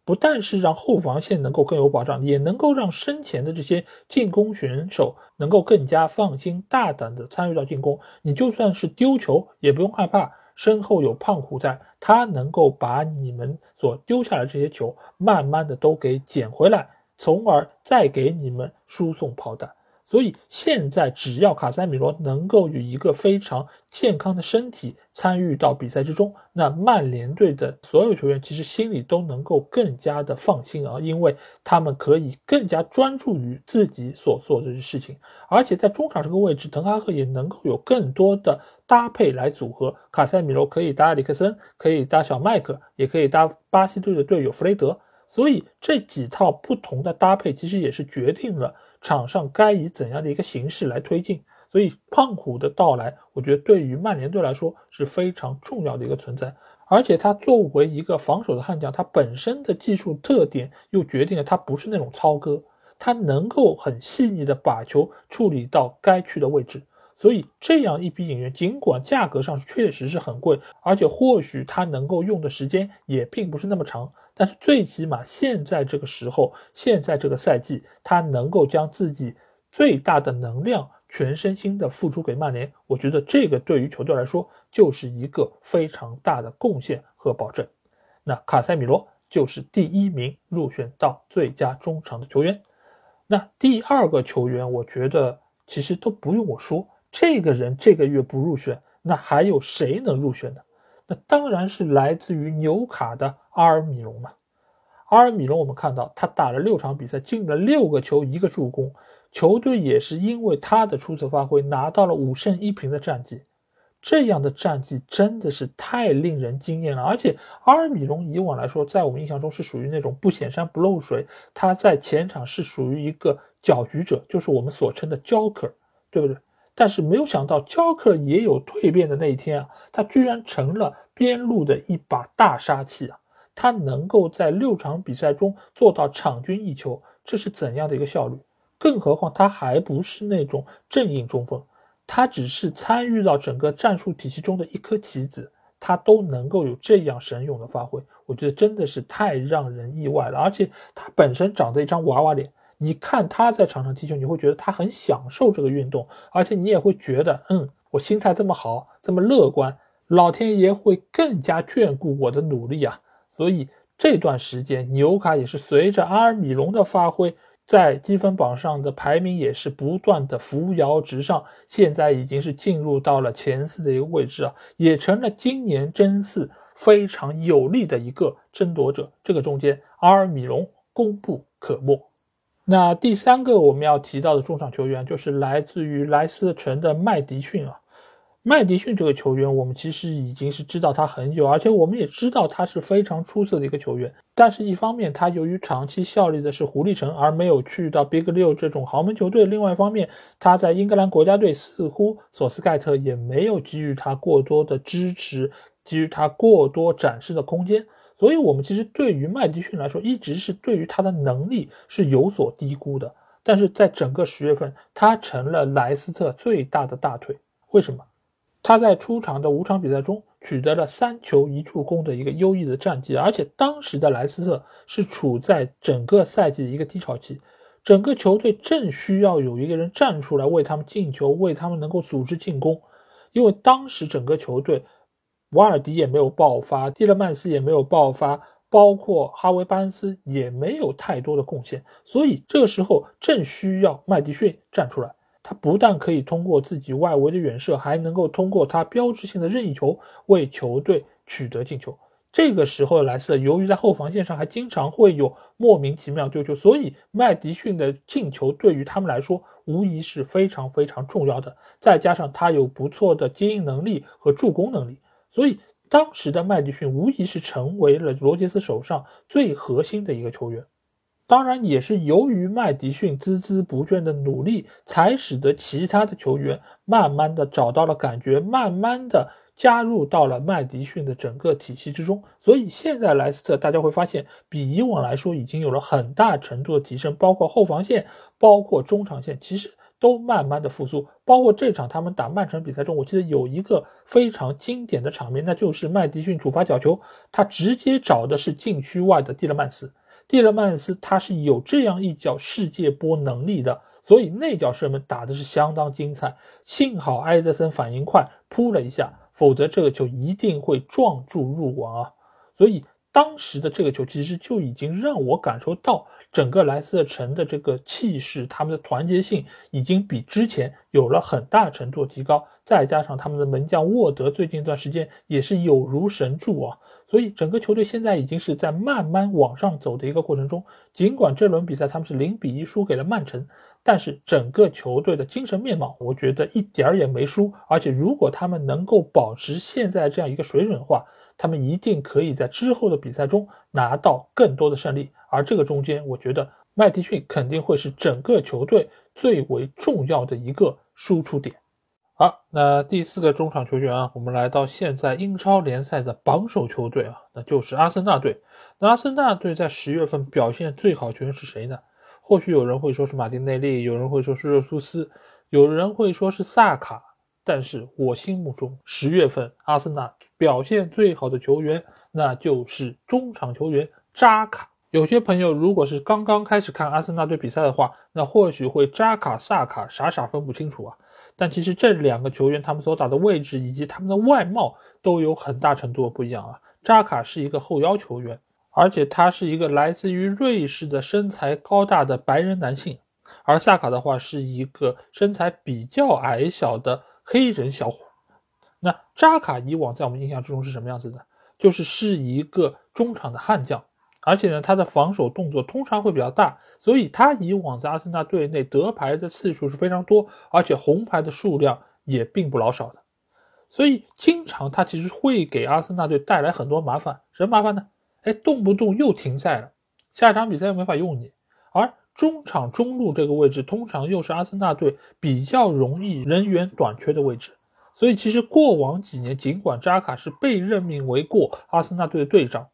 不但是让后防线能够更有保障，也能够让身前的这些进攻选手能够更加放心、大胆的参与到进攻。你就算是丢球，也不用害怕。身后有胖虎在，他能够把你们所丢下来这些球，慢慢的都给捡回来，从而再给你们输送炮弹。所以现在只要卡塞米罗能够有一个非常健康的身体参与到比赛之中，那曼联队的所有球员其实心里都能够更加的放心啊，因为他们可以更加专注于自己所做的事情，而且在中场这个位置，滕哈赫也能够有更多的搭配来组合。卡塞米罗可以搭埃里克森，可以搭小麦克，也可以搭巴西队的队友弗雷德。所以这几套不同的搭配，其实也是决定了场上该以怎样的一个形式来推进。所以胖虎的到来，我觉得对于曼联队来说是非常重要的一个存在。而且他作为一个防守的悍将，他本身的技术特点又决定了他不是那种超哥，他能够很细腻的把球处理到该去的位置。所以这样一批引援，尽管价格上确实是很贵，而且或许他能够用的时间也并不是那么长。但是最起码现在这个时候，现在这个赛季，他能够将自己最大的能量全身心的付出给曼联，我觉得这个对于球队来说就是一个非常大的贡献和保证。那卡塞米罗就是第一名入选到最佳中场的球员。那第二个球员，我觉得其实都不用我说，这个人这个月不入选，那还有谁能入选呢？那当然是来自于纽卡的阿尔米隆嘛。阿尔米隆，我们看到他打了六场比赛，进了六个球，一个助攻，球队也是因为他的出色发挥拿到了五胜一平的战绩。这样的战绩真的是太令人惊艳了。而且阿尔米隆以往来说，在我们印象中是属于那种不显山不漏水，他在前场是属于一个搅局者，就是我们所称的 Joker，对不对？但是没有想到，焦克也有蜕变的那一天啊！他居然成了边路的一把大杀器啊！他能够在六场比赛中做到场均一球，这是怎样的一个效率？更何况他还不是那种正印中锋，他只是参与到整个战术体系中的一颗棋子，他都能够有这样神勇的发挥，我觉得真的是太让人意外了。而且他本身长着一张娃娃脸。你看他在场上踢球，你会觉得他很享受这个运动，而且你也会觉得，嗯，我心态这么好，这么乐观，老天爷会更加眷顾我的努力啊！所以这段时间，纽卡也是随着阿尔米隆的发挥，在积分榜上的排名也是不断的扶摇直上，现在已经是进入到了前四的一个位置啊，也成了今年争四非常有力的一个争夺者。这个中间，阿尔米隆功不可没。那第三个我们要提到的中场球员就是来自于莱斯特城的麦迪逊啊。麦迪逊这个球员，我们其实已经是知道他很久，而且我们也知道他是非常出色的一个球员。但是，一方面他由于长期效力的是狐狸城，而没有去到 Big 六这种豪门球队；另外一方面，他在英格兰国家队似乎索斯盖特也没有给予他过多的支持，给予他过多展示的空间。所以，我们其实对于麦迪逊来说，一直是对于他的能力是有所低估的。但是在整个十月份，他成了莱斯特最大的大腿。为什么？他在出场的五场比赛中取得了三球一助攻的一个优异的战绩，而且当时的莱斯特是处在整个赛季的一个低潮期，整个球队正需要有一个人站出来为他们进球，为他们能够组织进攻，因为当时整个球队。瓦尔迪也没有爆发，蒂勒曼斯也没有爆发，包括哈维·巴恩斯也没有太多的贡献，所以这个时候正需要麦迪逊站出来。他不但可以通过自己外围的远射，还能够通过他标志性的任意球为球队取得进球。这个时候的莱斯特，由于在后防线上还经常会有莫名其妙丢球，所以麦迪逊的进球对于他们来说无疑是非常非常重要的。再加上他有不错的接应能力和助攻能力，所以当时的麦迪逊无疑是成为了罗杰斯手上最核心的一个球员。当然，也是由于麦迪逊孜孜不倦的努力，才使得其他的球员慢慢的找到了感觉，慢慢的。加入到了麦迪逊的整个体系之中，所以现在莱斯特大家会发现，比以往来说已经有了很大程度的提升，包括后防线，包括中场线，其实都慢慢的复苏。包括这场他们打曼城比赛中，我记得有一个非常经典的场面，那就是麦迪逊主罚角球，他直接找的是禁区外的蒂勒曼斯，蒂勒曼斯他是有这样一脚世界波能力的，所以那脚射门打的是相当精彩。幸好埃泽森反应快，扑了一下。否则这个球一定会撞柱入网啊！所以当时的这个球其实就已经让我感受到整个莱斯特城的这个气势，他们的团结性已经比之前有了很大程度提高。再加上他们的门将沃德最近一段时间也是有如神助啊，所以整个球队现在已经是在慢慢往上走的一个过程中。尽管这轮比赛他们是零比一输给了曼城。但是整个球队的精神面貌，我觉得一点儿也没输。而且如果他们能够保持现在这样一个水准的话，他们一定可以在之后的比赛中拿到更多的胜利。而这个中间，我觉得麦迪逊肯定会是整个球队最为重要的一个输出点。好，那第四个中场球员啊，我们来到现在英超联赛的榜首球队啊，那就是阿森纳队。那阿森纳队在十月份表现最好球员是谁呢？或许有人会说是马丁内利，有人会说是热苏斯，有人会说是萨卡，但是我心目中十月份阿森纳表现最好的球员，那就是中场球员扎卡。有些朋友如果是刚刚开始看阿森纳队比赛的话，那或许会扎卡、萨卡傻傻分不清楚啊。但其实这两个球员他们所打的位置以及他们的外貌都有很大程度不一样啊。扎卡是一个后腰球员。而且他是一个来自于瑞士的身材高大的白人男性，而萨卡的话是一个身材比较矮小的黑人小伙。那扎卡以往在我们印象之中是什么样子的？就是是一个中场的悍将，而且呢，他的防守动作通常会比较大，所以他以往在阿森纳队内得牌的次数是非常多，而且红牌的数量也并不老少的，所以经常他其实会给阿森纳队带来很多麻烦。什么麻烦呢？哎，动不动又停赛了，下一场比赛又没法用你。中场中路这个位置，通常又是阿森纳队比较容易人员短缺的位置。所以，其实过往几年，尽管扎卡是被任命为过阿森纳队的队长，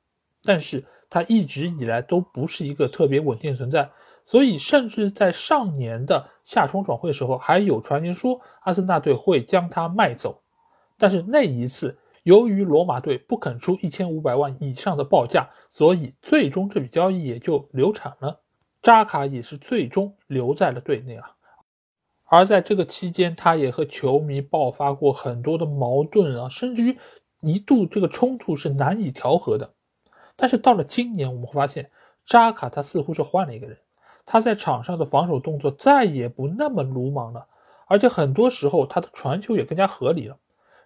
但是他一直以来都不是一个特别稳定的存在。所以，甚至在上年的夏窗转会时候，还有传言说阿森纳队会将他卖走。但是那一次。由于罗马队不肯出一千五百万以上的报价，所以最终这笔交易也就流产了。扎卡也是最终留在了队内啊。而在这个期间，他也和球迷爆发过很多的矛盾啊，甚至于一度这个冲突是难以调和的。但是到了今年，我们会发现扎卡他似乎是换了一个人，他在场上的防守动作再也不那么鲁莽了，而且很多时候他的传球也更加合理了。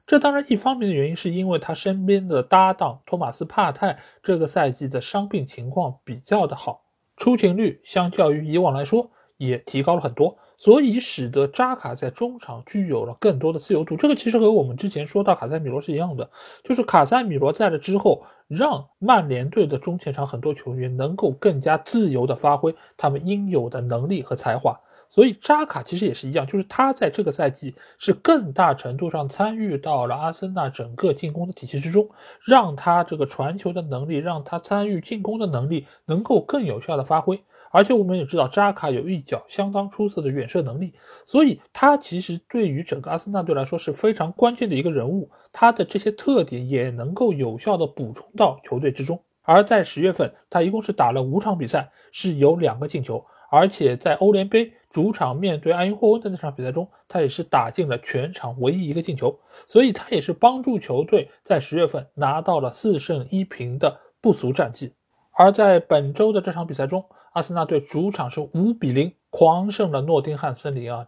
这当然，一方面的原因是因为他身边的搭档托马斯帕泰这个赛季的伤病情况比较的好，出勤率相较于以往来说也提高了很多，所以使得扎卡在中场具有了更多的自由度。这个其实和我们之前说到卡塞米罗是一样的，就是卡塞米罗在了之后，让曼联队的中前场很多球员能够更加自由的发挥他们应有的能力和才华。所以扎卡其实也是一样，就是他在这个赛季是更大程度上参与到了阿森纳整个进攻的体系之中，让他这个传球的能力，让他参与进攻的能力能够更有效的发挥。而且我们也知道，扎卡有一脚相当出色的远射能力，所以他其实对于整个阿森纳队来说是非常关键的一个人物。他的这些特点也能够有效的补充到球队之中。而在十月份，他一共是打了五场比赛，是有两个进球。而且在欧联杯主场面对埃因霍温的那场比赛中，他也是打进了全场唯一一个进球，所以他也是帮助球队在十月份拿到了四胜一平的不俗战绩。而在本周的这场比赛中，阿森纳队主场是五比零狂胜了诺丁汉森林啊。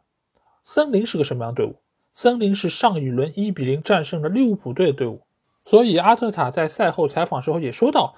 森林是个什么样的队伍？森林是上一轮一比零战胜了利物浦队的队伍。所以阿特塔在赛后采访时候也说到，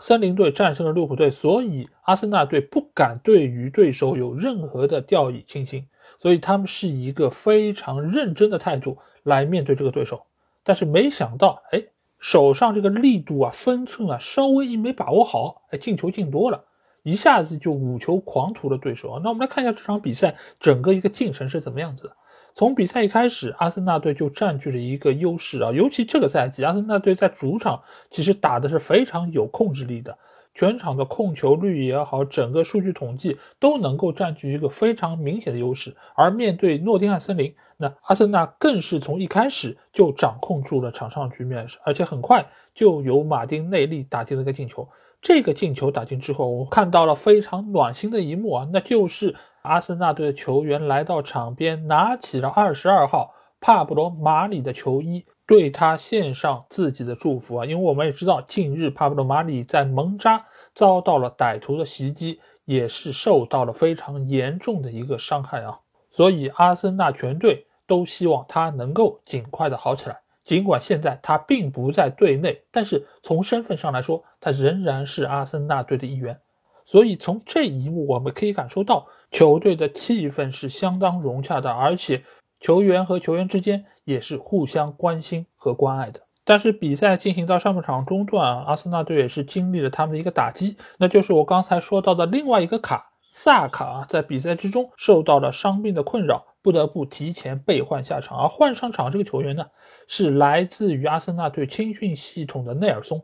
森林队战胜了利物浦队，所以阿森纳队不敢对于对手有任何的掉以轻心，所以他们是一个非常认真的态度来面对这个对手。但是没想到，哎，手上这个力度啊、分寸啊，稍微一没把握好，哎，进球进多了，一下子就五球狂屠了对手。那我们来看一下这场比赛整个一个进程是怎么样子的。从比赛一开始，阿森纳队就占据了一个优势啊，尤其这个赛季，阿森纳队在主场其实打的是非常有控制力的，全场的控球率也好，整个数据统计都能够占据一个非常明显的优势。而面对诺丁汉森林，那阿森纳更是从一开始就掌控住了场上局面，而且很快就由马丁内利打进了一个进球。这个进球打进之后，我看到了非常暖心的一幕啊，那就是阿森纳队的球员来到场边，拿起了二十二号帕布罗·马里的球衣，对他献上自己的祝福啊。因为我们也知道，近日帕布罗·马里在蒙扎遭到了歹徒的袭击，也是受到了非常严重的一个伤害啊，所以阿森纳全队都希望他能够尽快的好起来。尽管现在他并不在队内，但是从身份上来说，他仍然是阿森纳队的一员。所以从这一幕我们可以感受到，球队的气氛是相当融洽的，而且球员和球员之间也是互相关心和关爱的。但是比赛进行到上半场中段，阿森纳队也是经历了他们的一个打击，那就是我刚才说到的另外一个卡萨卡啊，在比赛之中受到了伤病的困扰。不得不提前被换下场，而换上场这个球员呢，是来自于阿森纳队青训系统的内尔松。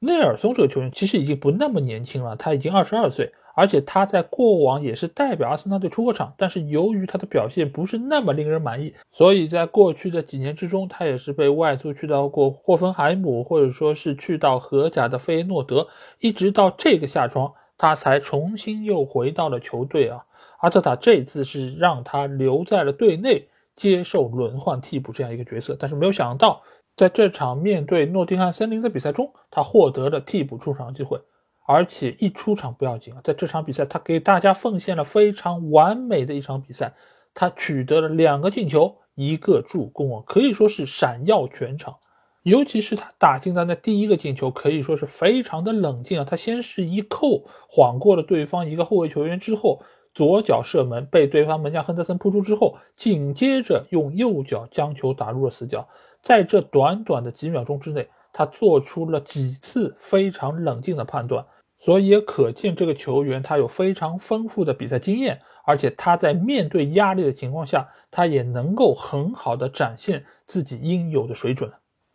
内尔松这个球员其实已经不那么年轻了，他已经二十二岁，而且他在过往也是代表阿森纳队出过场，但是由于他的表现不是那么令人满意，所以在过去的几年之中，他也是被外租去到过霍芬海姆，或者说是去到荷甲的费耶诺德，一直到这个夏窗，他才重新又回到了球队啊。阿特塔这次是让他留在了队内，接受轮换替补这样一个角色，但是没有想到，在这场面对诺丁汉森林的比赛中，他获得了替补出场机会，而且一出场不要紧啊，在这场比赛他给大家奉献了非常完美的一场比赛，他取得了两个进球，一个助攻啊，可以说是闪耀全场，尤其是他打进的那第一个进球，可以说是非常的冷静啊，他先是一扣晃过了对方一个后卫球员之后。左脚射门被对方门将亨德森扑出之后，紧接着用右脚将球打入了死角。在这短短的几秒钟之内，他做出了几次非常冷静的判断，所以也可见这个球员他有非常丰富的比赛经验，而且他在面对压力的情况下，他也能够很好的展现自己应有的水准。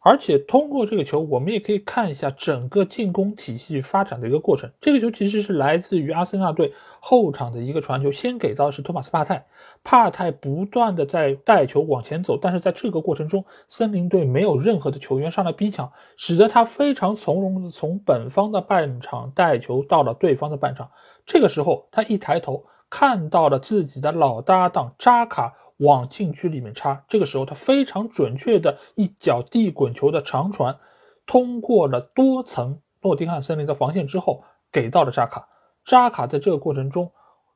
而且通过这个球，我们也可以看一下整个进攻体系发展的一个过程。这个球其实是来自于阿森纳队后场的一个传球，先给到是托马斯帕泰，帕泰不断的在带球往前走，但是在这个过程中，森林队没有任何的球员上来逼抢，使得他非常从容的从本方的半场带球到了对方的半场。这个时候，他一抬头看到了自己的老搭档扎卡。往禁区里面插，这个时候他非常准确的一脚地滚球的长传，通过了多层诺丁汉森林的防线之后，给到了扎卡。扎卡在这个过程中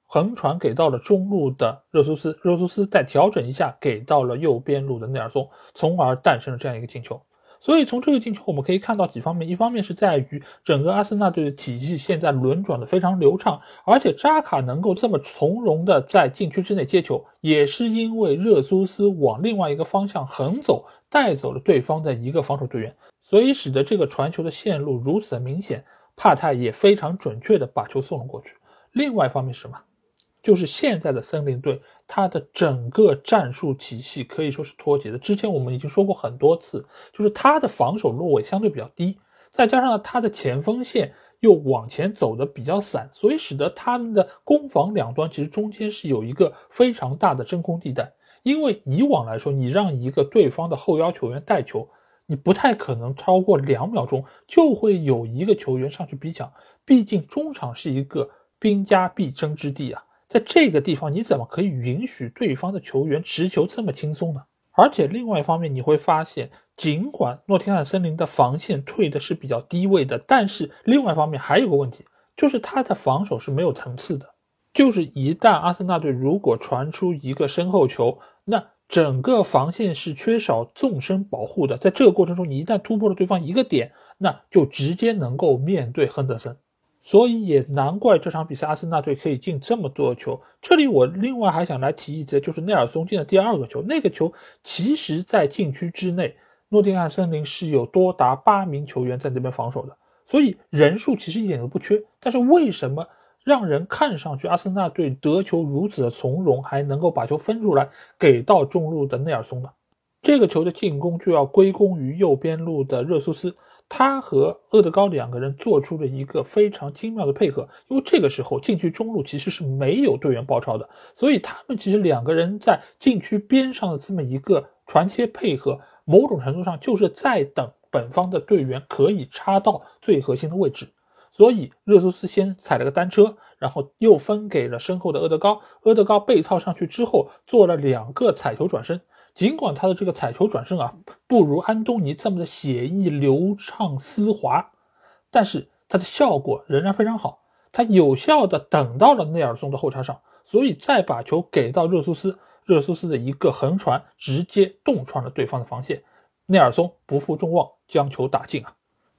横传给到了中路的热苏斯，热苏斯再调整一下给到了右边路的内尔松，从而诞生了这样一个进球。所以从这个进球我们可以看到几方面，一方面是在于整个阿森纳队的体系现在轮转的非常流畅，而且扎卡能够这么从容的在禁区之内接球，也是因为热苏斯往另外一个方向横走，带走了对方的一个防守队员，所以使得这个传球的线路如此的明显，帕泰也非常准确的把球送了过去。另外一方面是什么？就是现在的森林队，他的整个战术体系可以说是脱节的。之前我们已经说过很多次，就是他的防守落位相对比较低，再加上他的前锋线又往前走的比较散，所以使得他们的攻防两端其实中间是有一个非常大的真空地带。因为以往来说，你让一个对方的后腰球员带球，你不太可能超过两秒钟就会有一个球员上去逼抢，毕竟中场是一个兵家必争之地啊。在这个地方，你怎么可以允许对方的球员持球这么轻松呢？而且另外一方面，你会发现，尽管诺丁汉森林的防线退的是比较低位的，但是另外一方面还有个问题，就是他的防守是没有层次的。就是一旦阿森纳队如果传出一个身后球，那整个防线是缺少纵深保护的。在这个过程中，你一旦突破了对方一个点，那就直接能够面对亨德森。所以也难怪这场比赛阿森纳队可以进这么多球。这里我另外还想来提一节，就是内尔松进的第二个球，那个球其实在禁区之内，诺丁汉森林是有多达八名球员在那边防守的，所以人数其实一点都不缺。但是为什么让人看上去阿森纳队得球如此的从容，还能够把球分出来给到中路的内尔松呢？这个球的进攻就要归功于右边路的热苏斯。他和厄德高两个人做出了一个非常精妙的配合，因为这个时候禁区中路其实是没有队员包抄的，所以他们其实两个人在禁区边上的这么一个传切配合，某种程度上就是在等本方的队员可以插到最核心的位置。所以热苏斯先踩了个单车，然后又分给了身后的厄德高，厄德高背套上去之后做了两个踩球转身。尽管他的这个彩球转身啊，不如安东尼这么的写意流畅丝滑，但是它的效果仍然非常好。他有效的等到了内尔松的后插上，所以再把球给到热苏斯，热苏斯的一个横传直接洞穿了对方的防线，内尔松不负众望将球打进啊。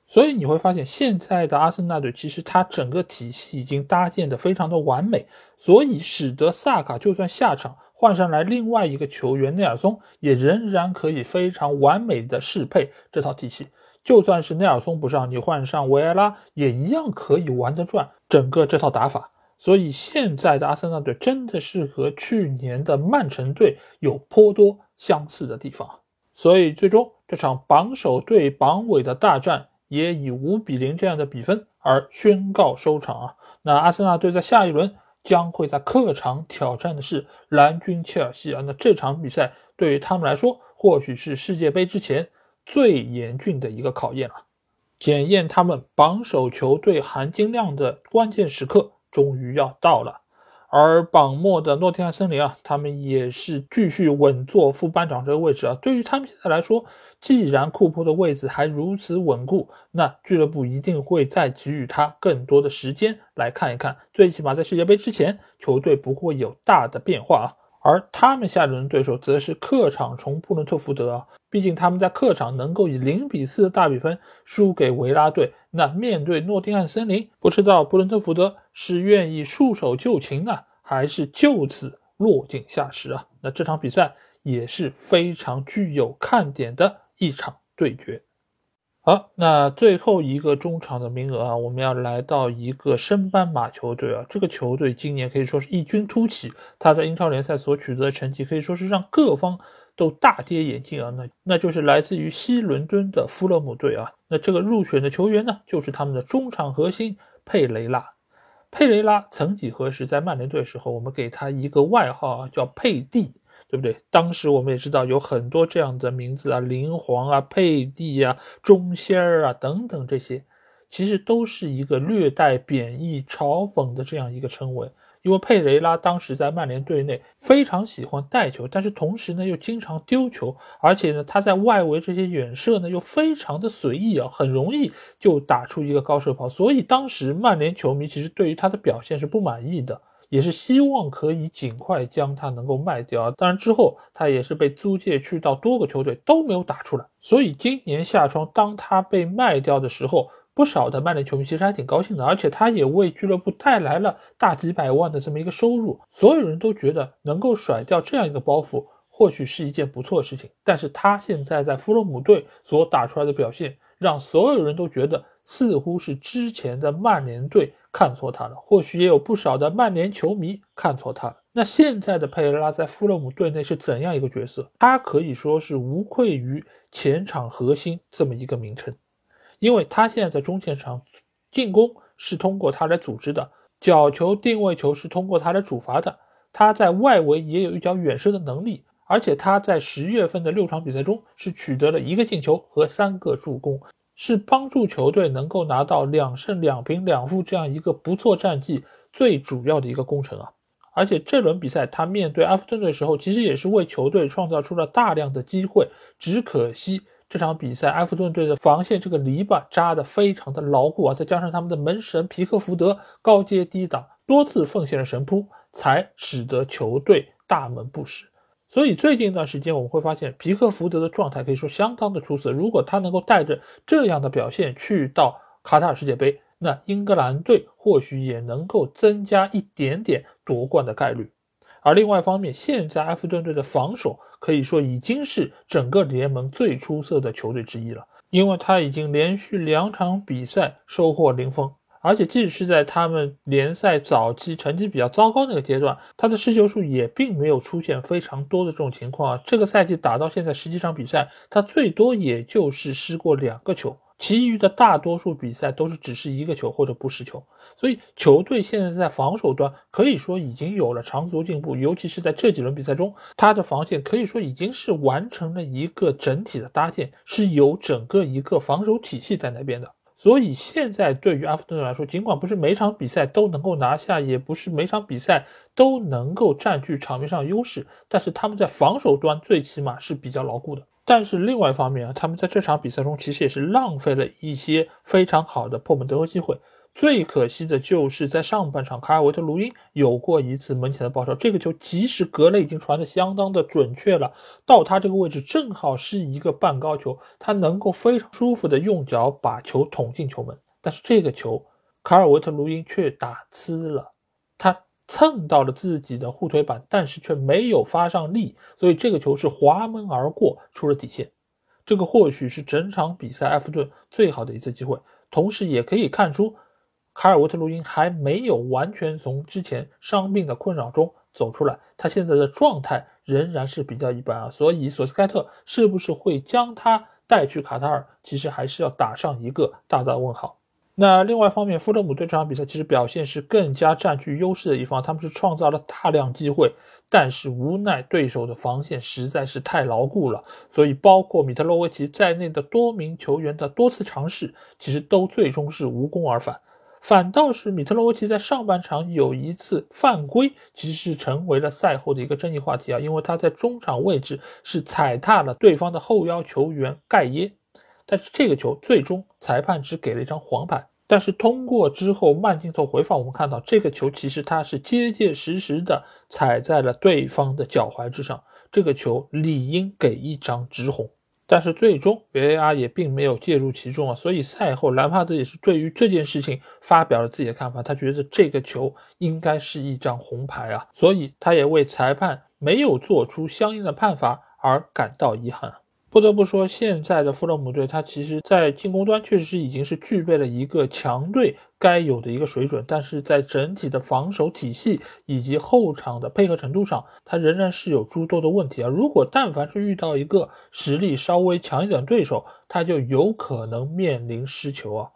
所以你会发现，现在的阿森纳队其实他整个体系已经搭建的非常的完美，所以使得萨卡就算下场。换上来另外一个球员内尔松，也仍然可以非常完美的适配这套体系。就算是内尔松不上，你换上维埃拉，也一样可以玩得转整个这套打法。所以现在的阿森纳队真的是和去年的曼城队有颇多相似的地方。所以最终这场榜首对榜尾的大战也以五比零这样的比分而宣告收场啊。那阿森纳队在下一轮。将会在客场挑战的是蓝军切尔西啊，那这场比赛对于他们来说，或许是世界杯之前最严峻的一个考验了，检验他们榜首球队含金量的关键时刻终于要到了。而榜末的诺丁汉森林啊，他们也是继续稳坐副班长这个位置啊。对于他们现在来说，既然库珀的位置还如此稳固，那俱乐部一定会再给予他更多的时间来看一看。最起码在世界杯之前，球队不会有大的变化啊。而他们下一轮对手则是客场从布伦特福德啊，毕竟他们在客场能够以零比四的大比分输给维拉队，那面对诺丁汉森林，不知道布伦特福德是愿意束手就擒呢，还是就此落井下石啊？那这场比赛也是非常具有看点的一场对决。好，那最后一个中场的名额啊，我们要来到一个升班马球队啊。这个球队今年可以说是异军突起，他在英超联赛所取得的成绩可以说是让各方都大跌眼镜啊。那那就是来自于西伦敦的富勒姆队啊。那这个入选的球员呢，就是他们的中场核心佩雷拉。佩雷拉曾几何时在曼联队时候，我们给他一个外号啊，叫佩蒂。对不对？当时我们也知道有很多这样的名字啊，灵皇啊、佩蒂啊、中仙儿啊等等，这些其实都是一个略带贬义、嘲讽的这样一个称谓。因为佩雷拉当时在曼联队内非常喜欢带球，但是同时呢又经常丢球，而且呢他在外围这些远射呢又非常的随意啊，很容易就打出一个高射炮。所以当时曼联球迷其实对于他的表现是不满意的。也是希望可以尽快将他能够卖掉，当然之后他也是被租借去到多个球队都没有打出来，所以今年夏窗当他被卖掉的时候，不少的曼联球迷其实还挺高兴的，而且他也为俱乐部带来了大几百万的这么一个收入，所有人都觉得能够甩掉这样一个包袱或许是一件不错的事情，但是他现在在弗洛姆队所打出来的表现，让所有人都觉得。似乎是之前的曼联队看错他了，或许也有不少的曼联球迷看错他了。那现在的佩雷拉在富勒姆队内是怎样一个角色？他可以说是无愧于前场核心这么一个名称，因为他现在在中前场进攻是通过他来组织的，角球定位球是通过他来主罚的，他在外围也有一脚远射的能力，而且他在十月份的六场比赛中是取得了一个进球和三个助攻。是帮助球队能够拿到两胜两平两负这样一个不错战绩最主要的一个功臣啊！而且这轮比赛他面对埃弗顿队的时候，其实也是为球队创造出了大量的机会。只可惜这场比赛埃弗顿队的防线这个篱笆扎得非常的牢固啊，再加上他们的门神皮克福德高接低挡，多次奉献了神扑，才使得球队大门不失。所以最近一段时间我们会发现皮克福德的状态可以说相当的出色。如果他能够带着这样的表现去到卡塔尔世界杯，那英格兰队或许也能够增加一点点夺冠的概率。而另外一方面，现在埃弗顿队的防守可以说已经是整个联盟最出色的球队之一了，因为他已经连续两场比赛收获零封，而且即使是在他们联赛早期成绩比较糟糕那个阶段，他的失球数也并没有出现非常多的这种情况啊。这个赛季打到现在十几场比赛，他最多也就是失过两个球。其余的大多数比赛都是只是一个球或者不失球，所以球队现在在防守端可以说已经有了长足进步，尤其是在这几轮比赛中，他的防线可以说已经是完成了一个整体的搭建，是有整个一个防守体系在那边的。所以现在对于阿弗顿来说，尽管不是每场比赛都能够拿下，也不是每场比赛都能够占据场面上优势，但是他们在防守端最起码是比较牢固的。但是另外一方面啊，他们在这场比赛中其实也是浪费了一些非常好的破门得分机会。最可惜的就是在上半场，卡尔维特卢因有过一次门前的爆射，这个球即使格雷已经传的相当的准确了，到他这个位置正好是一个半高球，他能够非常舒服的用脚把球捅进球门。但是这个球，卡尔维特卢因却打呲了，他。蹭到了自己的护腿板，但是却没有发上力，所以这个球是滑门而过，出了底线。这个或许是整场比赛埃弗顿最好的一次机会，同时也可以看出卡尔维特卢因还没有完全从之前伤病的困扰中走出来，他现在的状态仍然是比较一般啊。所以索斯盖特是不是会将他带去卡塔尔，其实还是要打上一个大大问号。那另外一方面，富勒姆对这场比赛其实表现是更加占据优势的一方，他们是创造了大量机会，但是无奈对手的防线实在是太牢固了，所以包括米特洛维奇在内的多名球员的多次尝试，其实都最终是无功而返。反倒是米特洛维奇在上半场有一次犯规，其实是成为了赛后的一个争议话题啊，因为他在中场位置是踩踏了对方的后腰球员盖耶。但是这个球最终裁判只给了一张黄牌，但是通过之后慢镜头回放，我们看到这个球其实它是结结实实的踩在了对方的脚踝之上，这个球理应给一张直红，但是最终 VAR 也并没有介入其中啊，所以赛后兰帕德也是对于这件事情发表了自己的看法，他觉得这个球应该是一张红牌啊，所以他也为裁判没有做出相应的判罚而感到遗憾。不得不说，现在的富勒姆队，他其实在进攻端确实已经是具备了一个强队该有的一个水准，但是在整体的防守体系以及后场的配合程度上，他仍然是有诸多的问题啊。如果但凡是遇到一个实力稍微强一点的对手，他就有可能面临失球啊。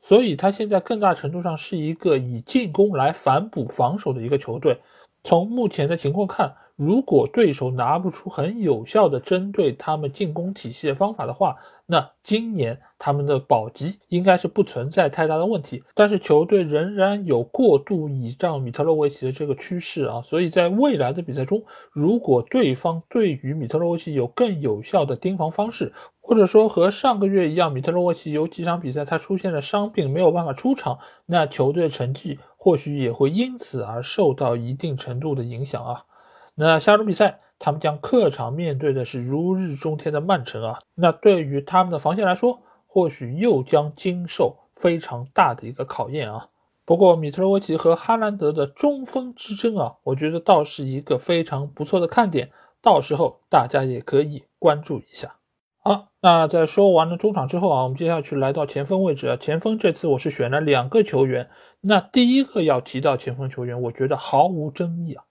所以，他现在更大程度上是一个以进攻来反哺防守的一个球队。从目前的情况看，如果对手拿不出很有效的针对他们进攻体系的方法的话，那今年他们的保级应该是不存在太大的问题。但是球队仍然有过度倚仗米特洛维奇的这个趋势啊，所以在未来的比赛中，如果对方对于米特洛维奇有更有效的盯防方式，或者说和上个月一样，米特洛维奇有几场比赛他出现了伤病，没有办法出场，那球队成绩或许也会因此而受到一定程度的影响啊。那下周比赛，他们将客场面对的是如日中天的曼城啊。那对于他们的防线来说，或许又将经受非常大的一个考验啊。不过，米特罗维奇和哈兰德的中锋之争啊，我觉得倒是一个非常不错的看点，到时候大家也可以关注一下。好，那在说完了中场之后啊，我们接下去来到前锋位置啊。前锋这次我是选了两个球员，那第一个要提到前锋球员，我觉得毫无争议啊。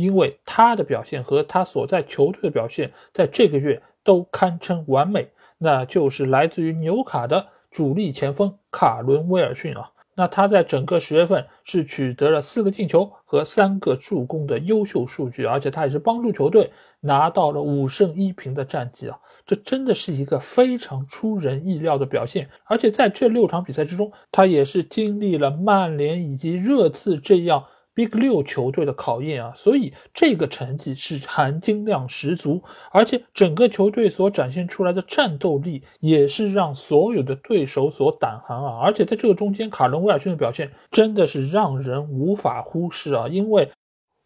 因为他的表现和他所在球队的表现，在这个月都堪称完美，那就是来自于纽卡的主力前锋卡伦威尔逊啊。那他在整个十月份是取得了四个进球和三个助攻的优秀数据，而且他也是帮助球队拿到了五胜一平的战绩啊。这真的是一个非常出人意料的表现，而且在这六场比赛之中，他也是经历了曼联以及热刺这样。Big 六球队的考验啊，所以这个成绩是含金量十足，而且整个球队所展现出来的战斗力也是让所有的对手所胆寒啊。而且在这个中间，卡伦威尔逊的表现真的是让人无法忽视啊，因为。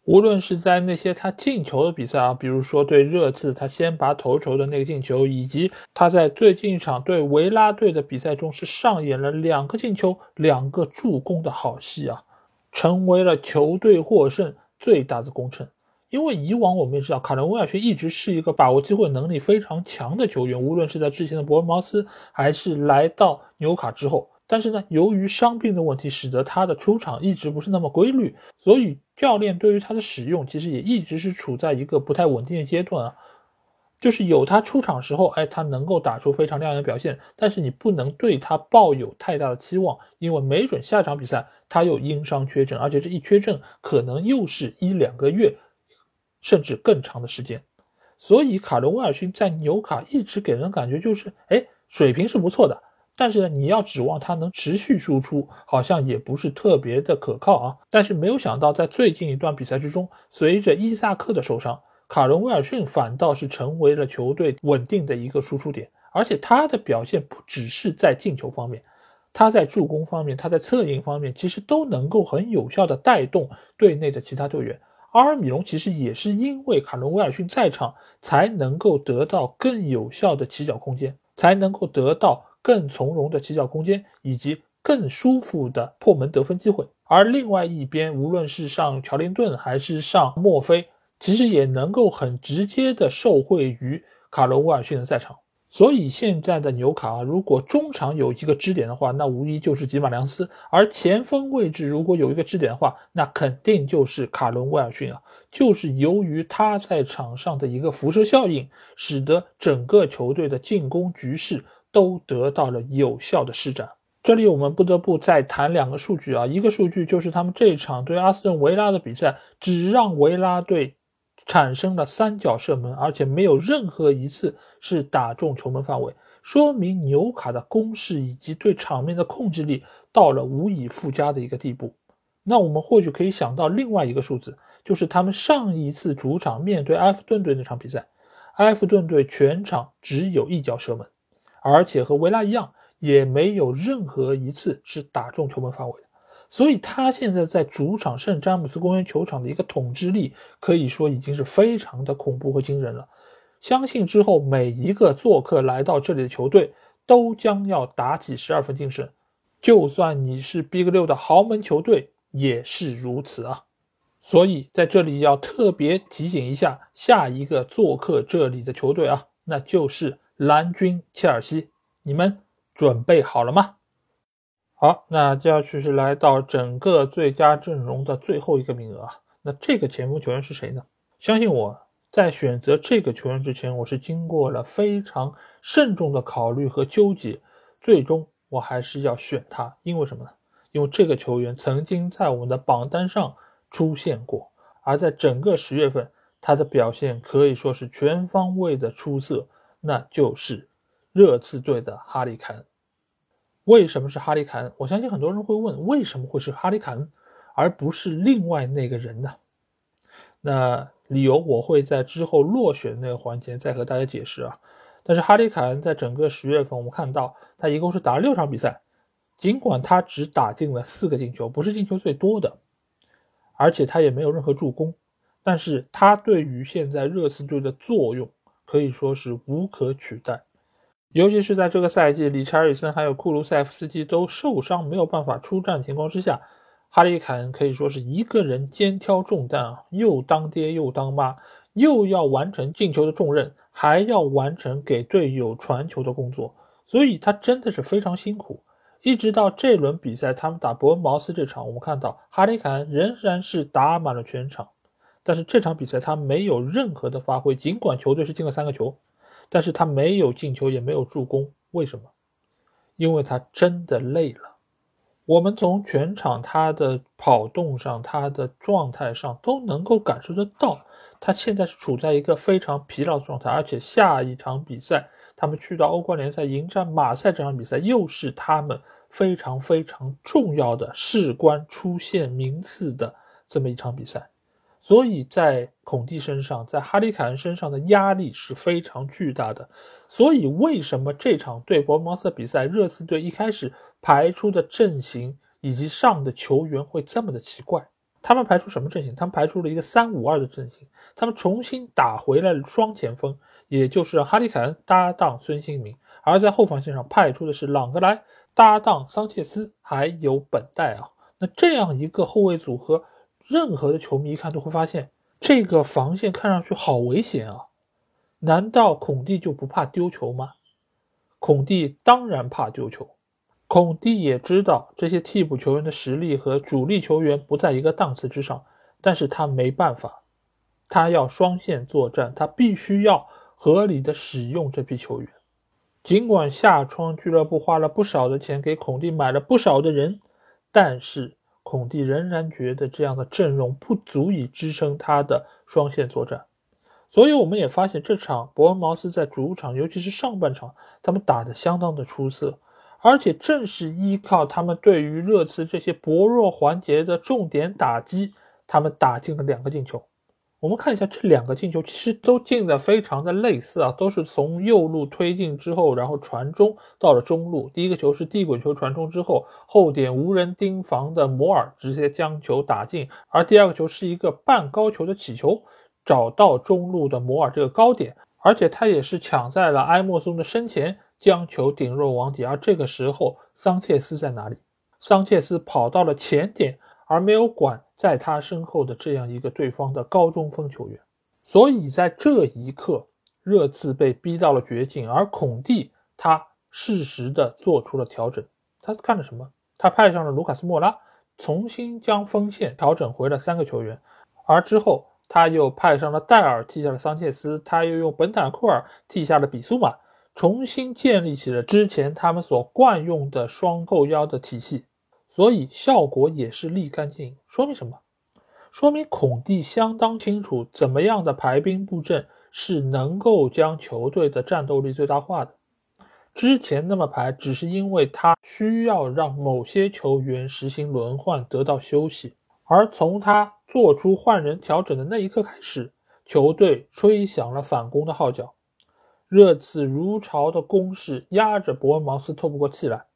无论是在那些他进球的比赛啊，比如说对热刺他先拔头筹的那个进球，以及他在最近一场对维拉队的比赛中是上演了两个进球、两个助攻的好戏啊，成为了球队获胜最大的功臣。因为以往我们也知道，卡伦威尔逊一直是一个把握机会能力非常强的球员，无论是在之前的伯恩茅斯，还是来到纽卡之后。但是呢，由于伤病的问题，使得他的出场一直不是那么规律，所以教练对于他的使用其实也一直是处在一个不太稳定的阶段啊。就是有他出场时候，哎，他能够打出非常亮眼的表现，但是你不能对他抱有太大的期望，因为没准下场比赛他又因伤缺阵，而且这一缺阵可能又是一两个月，甚至更长的时间。所以卡伦威尔逊在纽卡一直给人感觉就是，哎，水平是不错的。但是呢，你要指望他能持续输出，好像也不是特别的可靠啊。但是没有想到，在最近一段比赛之中，随着伊萨克的受伤，卡伦威尔逊反倒是成为了球队稳定的一个输出点。而且他的表现不只是在进球方面，他在助攻方面，他在策应方面，其实都能够很有效的带动队内的其他队员。阿尔米隆其实也是因为卡伦威尔逊在场，才能够得到更有效的起脚空间，才能够得到。更从容的起脚空间，以及更舒服的破门得分机会。而另外一边，无论是上乔林顿还是上墨菲，其实也能够很直接的受惠于卡罗威尔逊的在场。所以现在的纽卡啊，如果中场有一个支点的话，那无疑就是吉马良斯；而前锋位置如果有一个支点的话，那肯定就是卡伦威尔逊啊。就是由于他在场上的一个辐射效应，使得整个球队的进攻局势。都得到了有效的施展。这里我们不得不再谈两个数据啊，一个数据就是他们这场对阿斯顿维拉的比赛，只让维拉队产生了三脚射门，而且没有任何一次是打中球门范围，说明纽卡的攻势以及对场面的控制力到了无以复加的一个地步。那我们或许可以想到另外一个数字，就是他们上一次主场面对埃弗顿队那场比赛，埃弗顿队全场只有一脚射门。而且和维拉一样，也没有任何一次是打中球门范围，所以他现在在主场圣詹姆斯公园球场的一个统治力，可以说已经是非常的恐怖和惊人了。相信之后每一个做客来到这里的球队，都将要打起十二分精神，就算你是 Big 六的豪门球队，也是如此啊。所以在这里要特别提醒一下下一个做客这里的球队啊，那就是。蓝军切尔西，你们准备好了吗？好，那接下去是来到整个最佳阵容的最后一个名额啊。那这个前锋球员是谁呢？相信我在选择这个球员之前，我是经过了非常慎重的考虑和纠结，最终我还是要选他。因为什么呢？因为这个球员曾经在我们的榜单上出现过，而在整个十月份，他的表现可以说是全方位的出色。那就是热刺队的哈里凯恩。为什么是哈里凯恩？我相信很多人会问，为什么会是哈里凯恩，而不是另外那个人呢？那理由我会在之后落选那个环节再和大家解释啊。但是哈里凯恩在整个十月份，我们看到他一共是打了六场比赛，尽管他只打进了四个进球，不是进球最多的，而且他也没有任何助攻，但是他对于现在热刺队的作用。可以说是无可取代，尤其是在这个赛季，理查尔森还有库卢塞夫斯基都受伤，没有办法出战情况之下，哈里凯恩可以说是一个人肩挑重担啊，又当爹又当妈，又要完成进球的重任，还要完成给队友传球的工作，所以他真的是非常辛苦。一直到这轮比赛，他们打伯恩茅斯这场，我们看到哈里凯恩仍然是打满了全场。但是这场比赛他没有任何的发挥，尽管球队是进了三个球，但是他没有进球也没有助攻，为什么？因为他真的累了。我们从全场他的跑动上、他的状态上都能够感受得到，他现在是处在一个非常疲劳的状态，而且下一场比赛他们去到欧冠联赛迎战马赛这场比赛又是他们非常非常重要的事关出线名次的这么一场比赛。所以在孔蒂身上，在哈里凯恩身上的压力是非常巨大的。所以为什么这场对伯恩茅斯的比赛，热刺队一开始排出的阵型以及上的球员会这么的奇怪？他们排出什么阵型？他们排出了一个三五二的阵型，他们重新打回来了双前锋，也就是哈里凯恩搭档孙兴民，而在后防线上派出的是朗格莱搭档桑切斯，还有本代啊。那这样一个后卫组合。任何的球迷一看都会发现，这个防线看上去好危险啊！难道孔蒂就不怕丢球吗？孔蒂当然怕丢球。孔蒂也知道这些替补球员的实力和主力球员不在一个档次之上，但是他没办法，他要双线作战，他必须要合理的使用这批球员。尽管夏窗俱乐部花了不少的钱给孔蒂买了不少的人，但是。孔蒂仍然觉得这样的阵容不足以支撑他的双线作战，所以我们也发现这场伯恩茅斯在主场，尤其是上半场，他们打得相当的出色，而且正是依靠他们对于热刺这些薄弱环节的重点打击，他们打进了两个进球。我们看一下这两个进球，其实都进的非常的类似啊，都是从右路推进之后，然后传中到了中路。第一个球是地滚球传中之后，后点无人盯防的摩尔直接将球打进，而第二个球是一个半高球的起球，找到中路的摩尔这个高点，而且他也是抢在了埃莫松的身前，将球顶入网底。而这个时候，桑切斯在哪里？桑切斯跑到了前点。而没有管在他身后的这样一个对方的高中锋球员，所以在这一刻，热刺被逼到了绝境。而孔蒂他适时的做出了调整，他干了什么？他派上了卢卡斯莫拉，重新将锋线调整回了三个球员。而之后他又派上了戴尔，替下了桑切斯，他又用本坦库尔替下了比苏马，重新建立起了之前他们所惯用的双后腰的体系。所以效果也是立竿见影，说明什么？说明孔蒂相当清楚怎么样的排兵布阵是能够将球队的战斗力最大化的。之前那么排，只是因为他需要让某些球员实行轮换得到休息。而从他做出换人调整的那一刻开始，球队吹响了反攻的号角，热刺如潮的攻势压着伯恩茅斯透不过气来。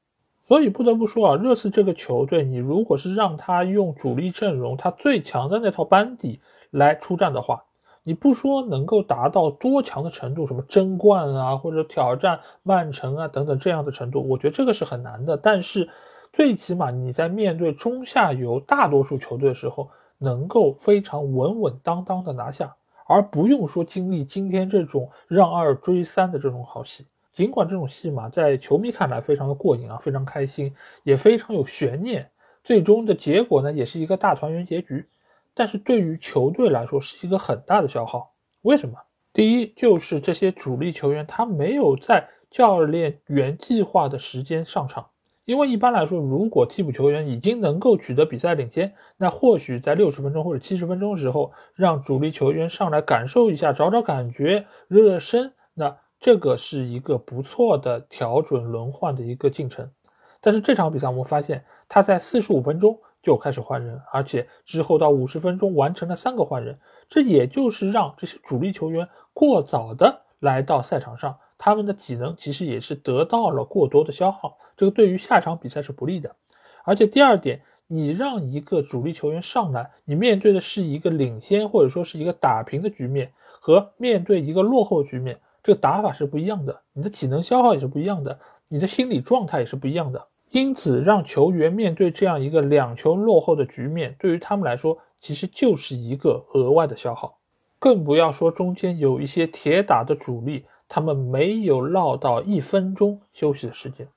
所以不得不说啊，热刺这个球队，你如果是让他用主力阵容，他最强的那套班底来出战的话，你不说能够达到多强的程度，什么争冠啊，或者挑战曼城啊等等这样的程度，我觉得这个是很难的。但是最起码你在面对中下游大多数球队的时候，能够非常稳稳当当的拿下，而不用说经历今天这种让二追三的这种好戏。尽管这种戏码在球迷看来非常的过瘾啊，非常开心，也非常有悬念，最终的结果呢也是一个大团圆结局。但是对于球队来说是一个很大的消耗。为什么？第一就是这些主力球员他没有在教练原计划的时间上场，因为一般来说，如果替补球员已经能够取得比赛领先，那或许在六十分钟或者七十分钟的时候，让主力球员上来感受一下，找找感觉，热热身，那。这个是一个不错的调整轮换的一个进程，但是这场比赛我们发现他在四十五分钟就开始换人，而且之后到五十分钟完成了三个换人，这也就是让这些主力球员过早的来到赛场上，他们的体能其实也是得到了过多的消耗，这个对于下场比赛是不利的。而且第二点，你让一个主力球员上来，你面对的是一个领先或者说是一个打平的局面，和面对一个落后局面。这个打法是不一样的，你的体能消耗也是不一样的，你的心理状态也是不一样的。因此，让球员面对这样一个两球落后的局面，对于他们来说，其实就是一个额外的消耗。更不要说中间有一些铁打的主力，他们没有落到一分钟休息的时间，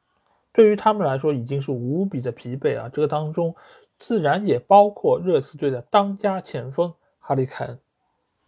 对于他们来说已经是无比的疲惫啊！这个当中，自然也包括热刺队的当家前锋哈里凯恩。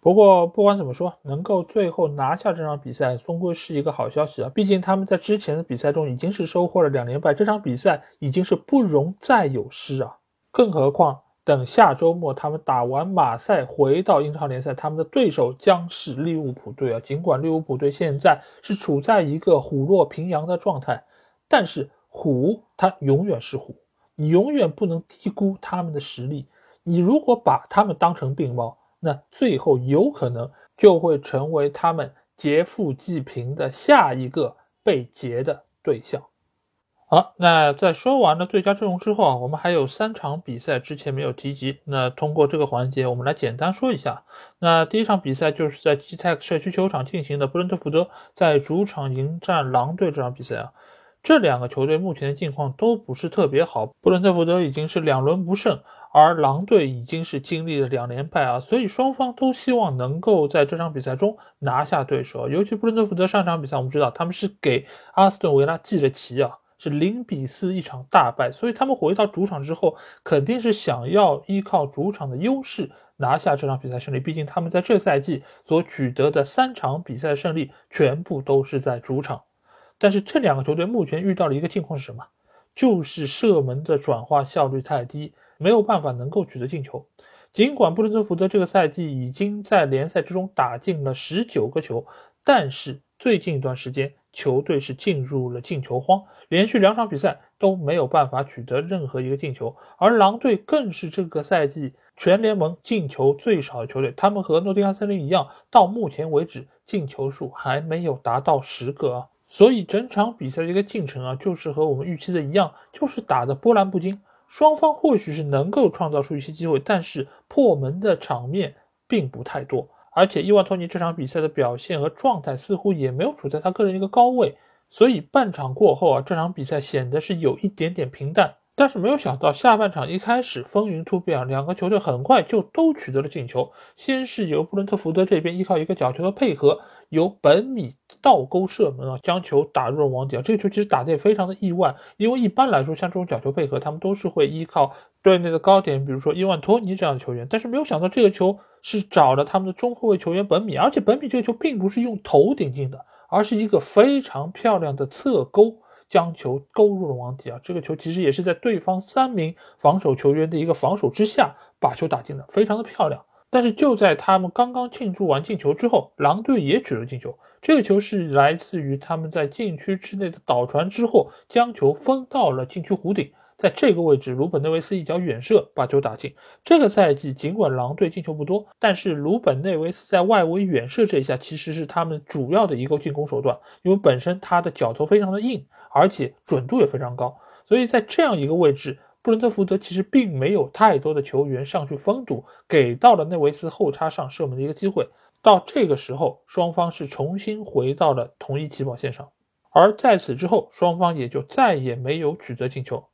不过，不管怎么说，能够最后拿下这场比赛，终归是一个好消息啊！毕竟他们在之前的比赛中已经是收获了两连败，这场比赛已经是不容再有失啊！更何况，等下周末他们打完马赛，回到英超联赛，他们的对手将是利物浦队啊！尽管利物浦队现在是处在一个虎落平阳的状态，但是虎它永远是虎，你永远不能低估他们的实力。你如果把他们当成病猫，那最后有可能就会成为他们劫富济贫的下一个被劫的对象。好，那在说完了最佳阵容之后啊，我们还有三场比赛之前没有提及。那通过这个环节，我们来简单说一下。那第一场比赛就是在 G Tech 社区球场进行的，布伦特福德在主场迎战狼队这场比赛啊。这两个球队目前的境况都不是特别好，布伦特福德已经是两轮不胜，而狼队已经是经历了两连败啊，所以双方都希望能够在这场比赛中拿下对手。尤其布伦特福德上场比赛，我们知道他们是给阿斯顿维拉记了旗啊。是零比四一场大败，所以他们回到主场之后，肯定是想要依靠主场的优势拿下这场比赛胜利。毕竟他们在这赛季所取得的三场比赛胜利全部都是在主场。但是这两个球队目前遇到了一个境况是什么？就是射门的转化效率太低，没有办法能够取得进球。尽管布伦特福德这个赛季已经在联赛之中打进了十九个球，但是最近一段时间。球队是进入了进球荒，连续两场比赛都没有办法取得任何一个进球，而狼队更是这个赛季全联盟进球最少的球队。他们和诺丁汉森林一样，到目前为止进球数还没有达到十个啊！所以整场比赛的一个进程啊，就是和我们预期的一样，就是打的波澜不惊。双方或许是能够创造出一些机会，但是破门的场面并不太多。而且伊万托尼这场比赛的表现和状态似乎也没有处在他个人一个高位，所以半场过后啊，这场比赛显得是有一点点平淡。但是没有想到下半场一开始风云突变啊，两个球队很快就都取得了进球。先是由布伦特福德这边依靠一个角球的配合，由本米倒钩射门啊，将球打入了网底啊。这个球其实打的也非常的意外，因为一般来说像这种角球配合，他们都是会依靠队内的高点，比如说伊万托尼这样的球员。但是没有想到这个球是找了他们的中后卫球员本米，而且本米这个球并不是用头顶进的，而是一个非常漂亮的侧勾。将球勾入了网底啊！这个球其实也是在对方三名防守球员的一个防守之下把球打进的，非常的漂亮。但是就在他们刚刚庆祝完进球之后，狼队也取了进球。这个球是来自于他们在禁区之内的倒传之后，将球封到了禁区弧顶。在这个位置，鲁本内维斯一脚远射把球打进。这个赛季尽管狼队进球不多，但是鲁本内维斯在外围远射这一下其实是他们主要的一个进攻手段，因为本身他的脚头非常的硬，而且准度也非常高。所以在这样一个位置，布伦特福德其实并没有太多的球员上去封堵，给到了内维斯后插上射门的一个机会。到这个时候，双方是重新回到了同一起跑线上，而在此之后，双方也就再也没有取得进球。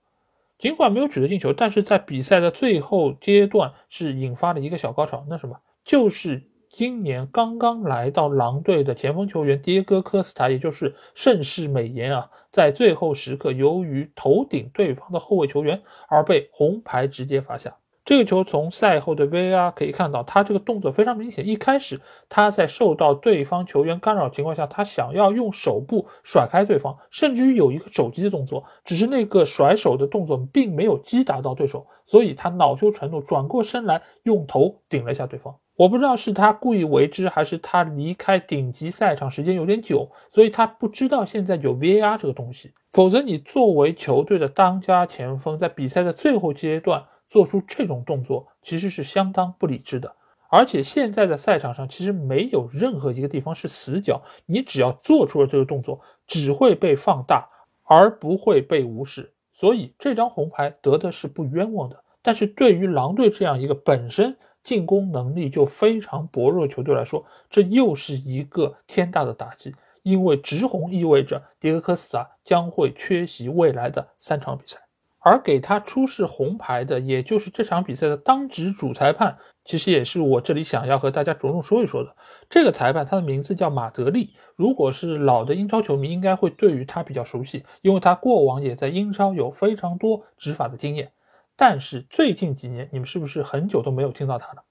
尽管没有取得进球，但是在比赛的最后阶段是引发了一个小高潮。那什么，就是今年刚刚来到狼队的前锋球员迭戈科斯塔，也就是盛世美颜啊，在最后时刻由于头顶对方的后卫球员而被红牌直接罚下。这个球从赛后的 VR 可以看到，他这个动作非常明显。一开始他在受到对方球员干扰情况下，他想要用手部甩开对方，甚至于有一个肘击的动作，只是那个甩手的动作并没有击打到对手，所以他恼羞成怒，转过身来用头顶了一下对方。我不知道是他故意为之，还是他离开顶级赛场时间有点久，所以他不知道现在有 VAR 这个东西。否则，你作为球队的当家前锋，在比赛的最后阶段。做出这种动作其实是相当不理智的，而且现在的赛场上其实没有任何一个地方是死角，你只要做出了这个动作，只会被放大，而不会被无视。所以这张红牌得的是不冤枉的。但是对于狼队这样一个本身进攻能力就非常薄弱球队来说，这又是一个天大的打击，因为直红意味着迪戈科斯塔将会缺席未来的三场比赛。而给他出示红牌的，也就是这场比赛的当值主裁判，其实也是我这里想要和大家着重说一说的。这个裁判他的名字叫马德利，如果是老的英超球迷，应该会对于他比较熟悉，因为他过往也在英超有非常多执法的经验。但是最近几年，你们是不是很久都没有听到他了？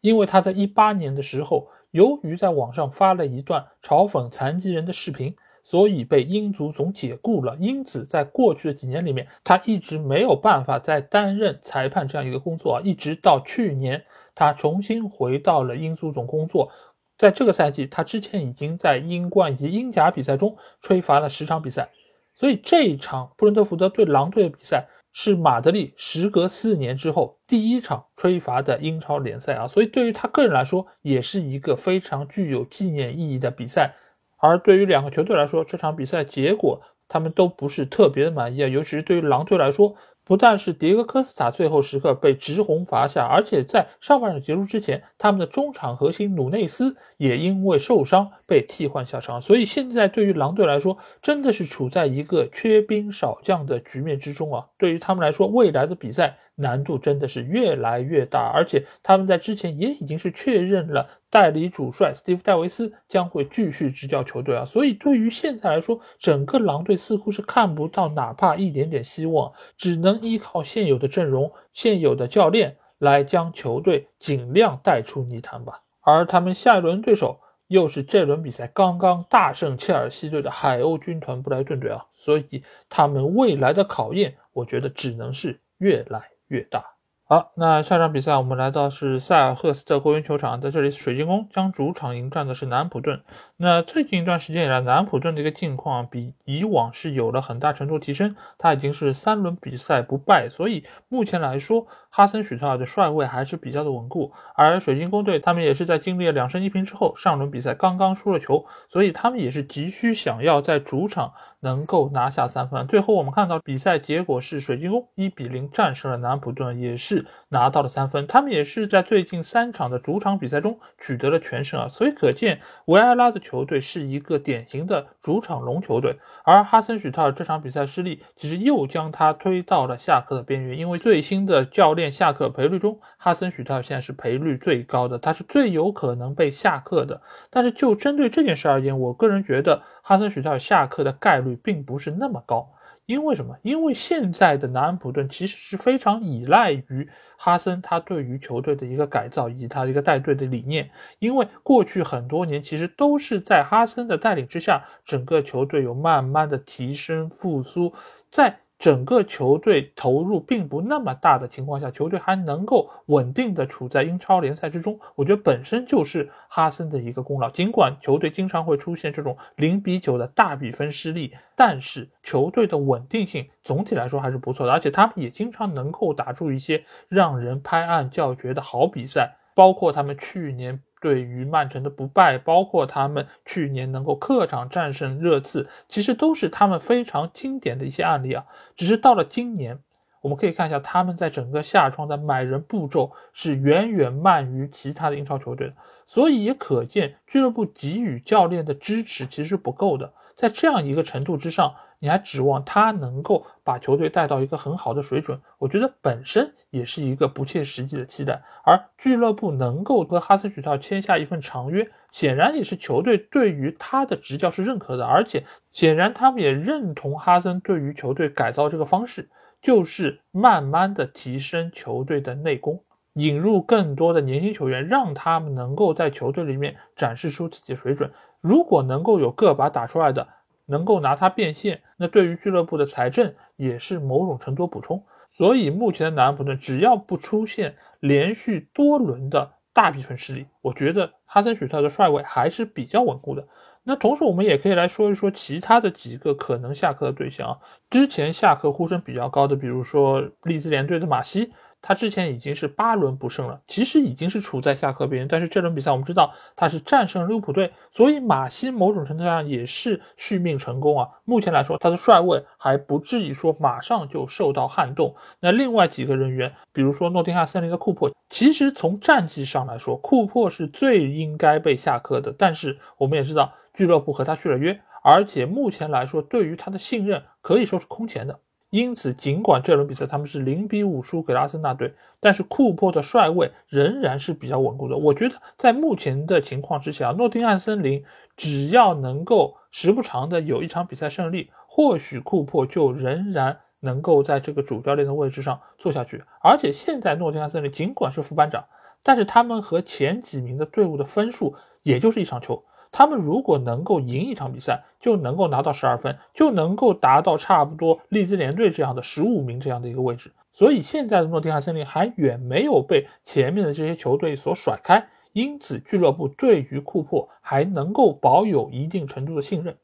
因为他在一八年的时候，由于在网上发了一段嘲讽残疾人的视频。所以被英足总解雇了，因此在过去的几年里面，他一直没有办法再担任裁判这样一个工作啊，一直到去年他重新回到了英足总工作，在这个赛季，他之前已经在英冠以及英甲比赛中吹罚了十场比赛，所以这一场布伦特福德对狼队的比赛是马德里时隔四年之后第一场吹罚的英超联赛啊，所以对于他个人来说，也是一个非常具有纪念意义的比赛。而对于两个球队来说，这场比赛结果他们都不是特别的满意啊，尤其是对于狼队来说。不但是迭戈科斯塔最后时刻被直红罚下，而且在上半场结束之前，他们的中场核心努内斯也因为受伤被替换下场。所以现在对于狼队来说，真的是处在一个缺兵少将的局面之中啊！对于他们来说，未来的比赛。难度真的是越来越大，而且他们在之前也已经是确认了代理主帅斯蒂夫戴维斯将会继续执教球队啊，所以对于现在来说，整个狼队似乎是看不到哪怕一点点希望，只能依靠现有的阵容、现有的教练来将球队尽量带出泥潭吧。而他们下一轮对手又是这轮比赛刚刚大胜切尔西队的海鸥军团布莱顿队啊，所以他们未来的考验，我觉得只能是越来。越大。好，那下场比赛我们来到是塞尔赫斯特公园球场，在这里水晶宫将主场迎战的是南普顿。那最近一段时间以来，南普顿的一个境况比以往是有了很大程度提升，他已经是三轮比赛不败，所以目前来说，哈森许特尔的帅位还是比较的稳固。而水晶宫队他们也是在经历了两胜一平之后，上轮比赛刚刚输了球，所以他们也是急需想要在主场能够拿下三分。最后我们看到比赛结果是水晶宫一比零战胜了南普顿，也是。拿到了三分，他们也是在最近三场的主场比赛中取得了全胜啊，所以可见维埃拉的球队是一个典型的主场龙球队。而哈森许特尔这场比赛失利，其实又将他推到了下课的边缘，因为最新的教练下课赔率中，哈森许特尔现在是赔率最高的，他是最有可能被下课的。但是就针对这件事而言，我个人觉得哈森许特尔下课的概率并不是那么高。因为什么？因为现在的南安普顿其实是非常依赖于哈森他对于球队的一个改造以及他的一个带队的理念。因为过去很多年其实都是在哈森的带领之下，整个球队有慢慢的提升复苏，在。整个球队投入并不那么大的情况下，球队还能够稳定的处在英超联赛之中，我觉得本身就是哈森的一个功劳。尽管球队经常会出现这种零比九的大比分失利，但是球队的稳定性总体来说还是不错的，而且他们也经常能够打出一些让人拍案叫绝的好比赛，包括他们去年。对于曼城的不败，包括他们去年能够客场战胜热刺，其实都是他们非常经典的一些案例啊。只是到了今年，我们可以看一下他们在整个夏窗的买人步骤是远远慢于其他的英超球队的，所以也可见俱乐部给予教练的支持其实是不够的。在这样一个程度之上，你还指望他能够把球队带到一个很好的水准？我觉得本身也是一个不切实际的期待。而俱乐部能够和哈森许特签下一份长约，显然也是球队对于他的执教是认可的，而且显然他们也认同哈森对于球队改造这个方式，就是慢慢的提升球队的内功，引入更多的年轻球员，让他们能够在球队里面展示出自己的水准。如果能够有个把打出来的，能够拿它变现，那对于俱乐部的财政也是某种程度补充。所以目前的南安普顿只要不出现连续多轮的大比分失利，我觉得哈森许特的帅位还是比较稳固的。那同时我们也可以来说一说其他的几个可能下课的对象啊，之前下课呼声比较高的，比如说利兹联队的马西。他之前已经是八轮不胜了，其实已经是处在下课边缘。但是这轮比赛我们知道他是战胜利物浦队，所以马西某种程度上也是续命成功啊。目前来说，他的帅位还不至于说马上就受到撼动。那另外几个人员，比如说诺丁汉森林的库珀，其实从战绩上来说，库珀是最应该被下课的。但是我们也知道，俱乐部和他续了约，而且目前来说，对于他的信任可以说是空前的。因此，尽管这轮比赛他们是零比五输给了阿森纳队，但是库珀的帅位仍然是比较稳固的。我觉得在目前的情况之下，诺丁汉森林只要能够时不常的有一场比赛胜利，或许库珀就仍然能够在这个主教练的位置上坐下去。而且现在诺丁汉森林尽管是副班长，但是他们和前几名的队伍的分数也就是一场球。他们如果能够赢一场比赛，就能够拿到十二分，就能够达到差不多利兹联队这样的十五名这样的一个位置。所以现在的诺丁汉森林还远没有被前面的这些球队所甩开，因此俱乐部对于库珀还能够保有一定程度的信任。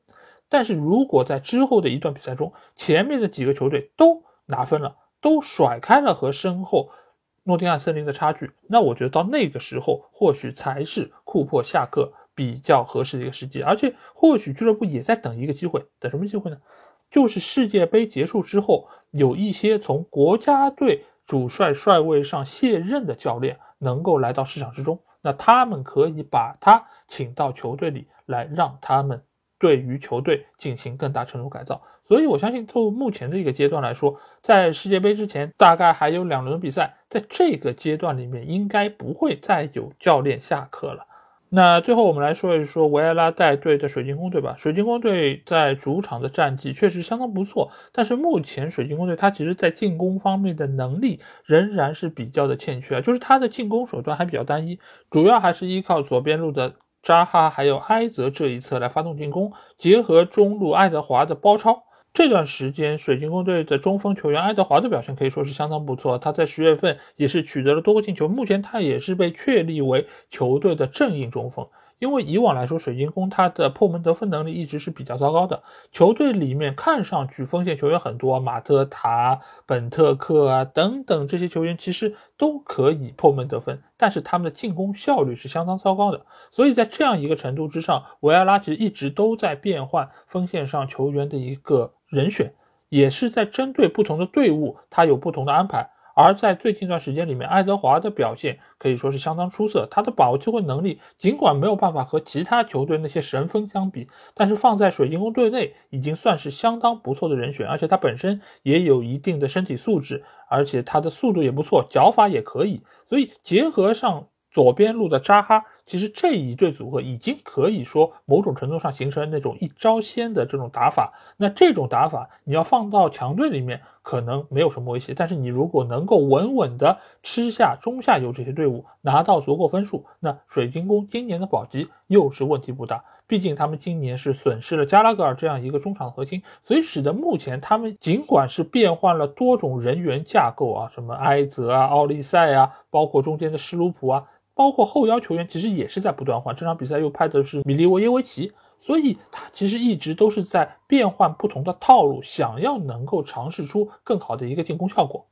但是如果在之后的一段比赛中，前面的几个球队都拿分了，都甩开了和身后诺丁汉森林的差距，那我觉得到那个时候或许才是库珀下课比较合适的一个时机，而且或许俱乐部也在等一个机会，等什么机会呢？就是世界杯结束之后，有一些从国家队主帅帅位上卸任的教练能够来到市场之中，那他们可以把他请到球队里来，让他们对于球队进行更大程度改造。所以我相信，就目前这个阶段来说，在世界杯之前大概还有两轮比赛，在这个阶段里面应该不会再有教练下课了。那最后我们来说一说维埃拉带队的水晶宫队吧。水晶宫队在主场的战绩确实相当不错，但是目前水晶宫队它其实在进攻方面的能力仍然是比较的欠缺，就是它的进攻手段还比较单一，主要还是依靠左边路的扎哈还有埃泽这一侧来发动进攻，结合中路爱德华的包抄。这段时间，水晶宫队的中锋球员爱德华的表现可以说是相当不错。他在十月份也是取得了多个进球，目前他也是被确立为球队的正印中锋。因为以往来说，水晶宫他的破门得分能力一直是比较糟糕的。球队里面看上去锋线球员很多，马特塔、本特克啊等等这些球员其实都可以破门得分，但是他们的进攻效率是相当糟糕的。所以在这样一个程度之上，维埃拉其实一直都在变换锋线上球员的一个人选，也是在针对不同的队伍，他有不同的安排。而在最近一段时间里面，爱德华的表现可以说是相当出色。他的把握机会能力尽管没有办法和其他球队那些神锋相比，但是放在水晶宫队内已经算是相当不错的人选。而且他本身也有一定的身体素质，而且他的速度也不错，脚法也可以。所以结合上。左边路的扎哈，其实这一对组合已经可以说某种程度上形成那种一招鲜的这种打法。那这种打法你要放到强队里面，可能没有什么威胁。但是你如果能够稳稳的吃下中下游这些队伍，拿到足够分数，那水晶宫今年的保级又是问题不大。毕竟他们今年是损失了加拉格尔这样一个中场核心，所以使得目前他们尽管是变换了多种人员架构啊，什么埃泽啊、奥利塞啊，包括中间的施卢普啊。包括后腰球员其实也是在不断换，这场比赛又派的是米利沃耶维奇，所以他其实一直都是在变换不同的套路，想要能够尝试出更好的一个进攻效果。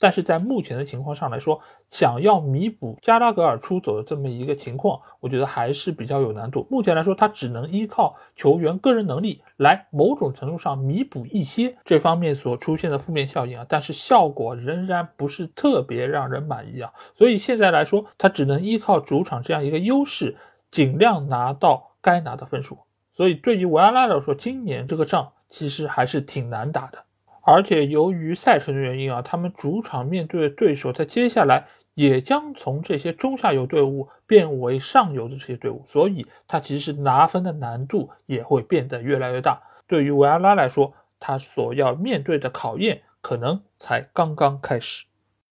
但是在目前的情况上来说，想要弥补加拉格尔出走的这么一个情况，我觉得还是比较有难度。目前来说，他只能依靠球员个人能力来某种程度上弥补一些这方面所出现的负面效应啊，但是效果仍然不是特别让人满意啊。所以现在来说，他只能依靠主场这样一个优势，尽量拿到该拿的分数。所以对于维埃拉来说，今年这个仗其实还是挺难打的。而且由于赛程的原因啊，他们主场面对的对手在接下来也将从这些中下游队伍变为上游的这些队伍，所以他其实拿分的难度也会变得越来越大。对于维埃拉来说，他所要面对的考验可能才刚刚开始。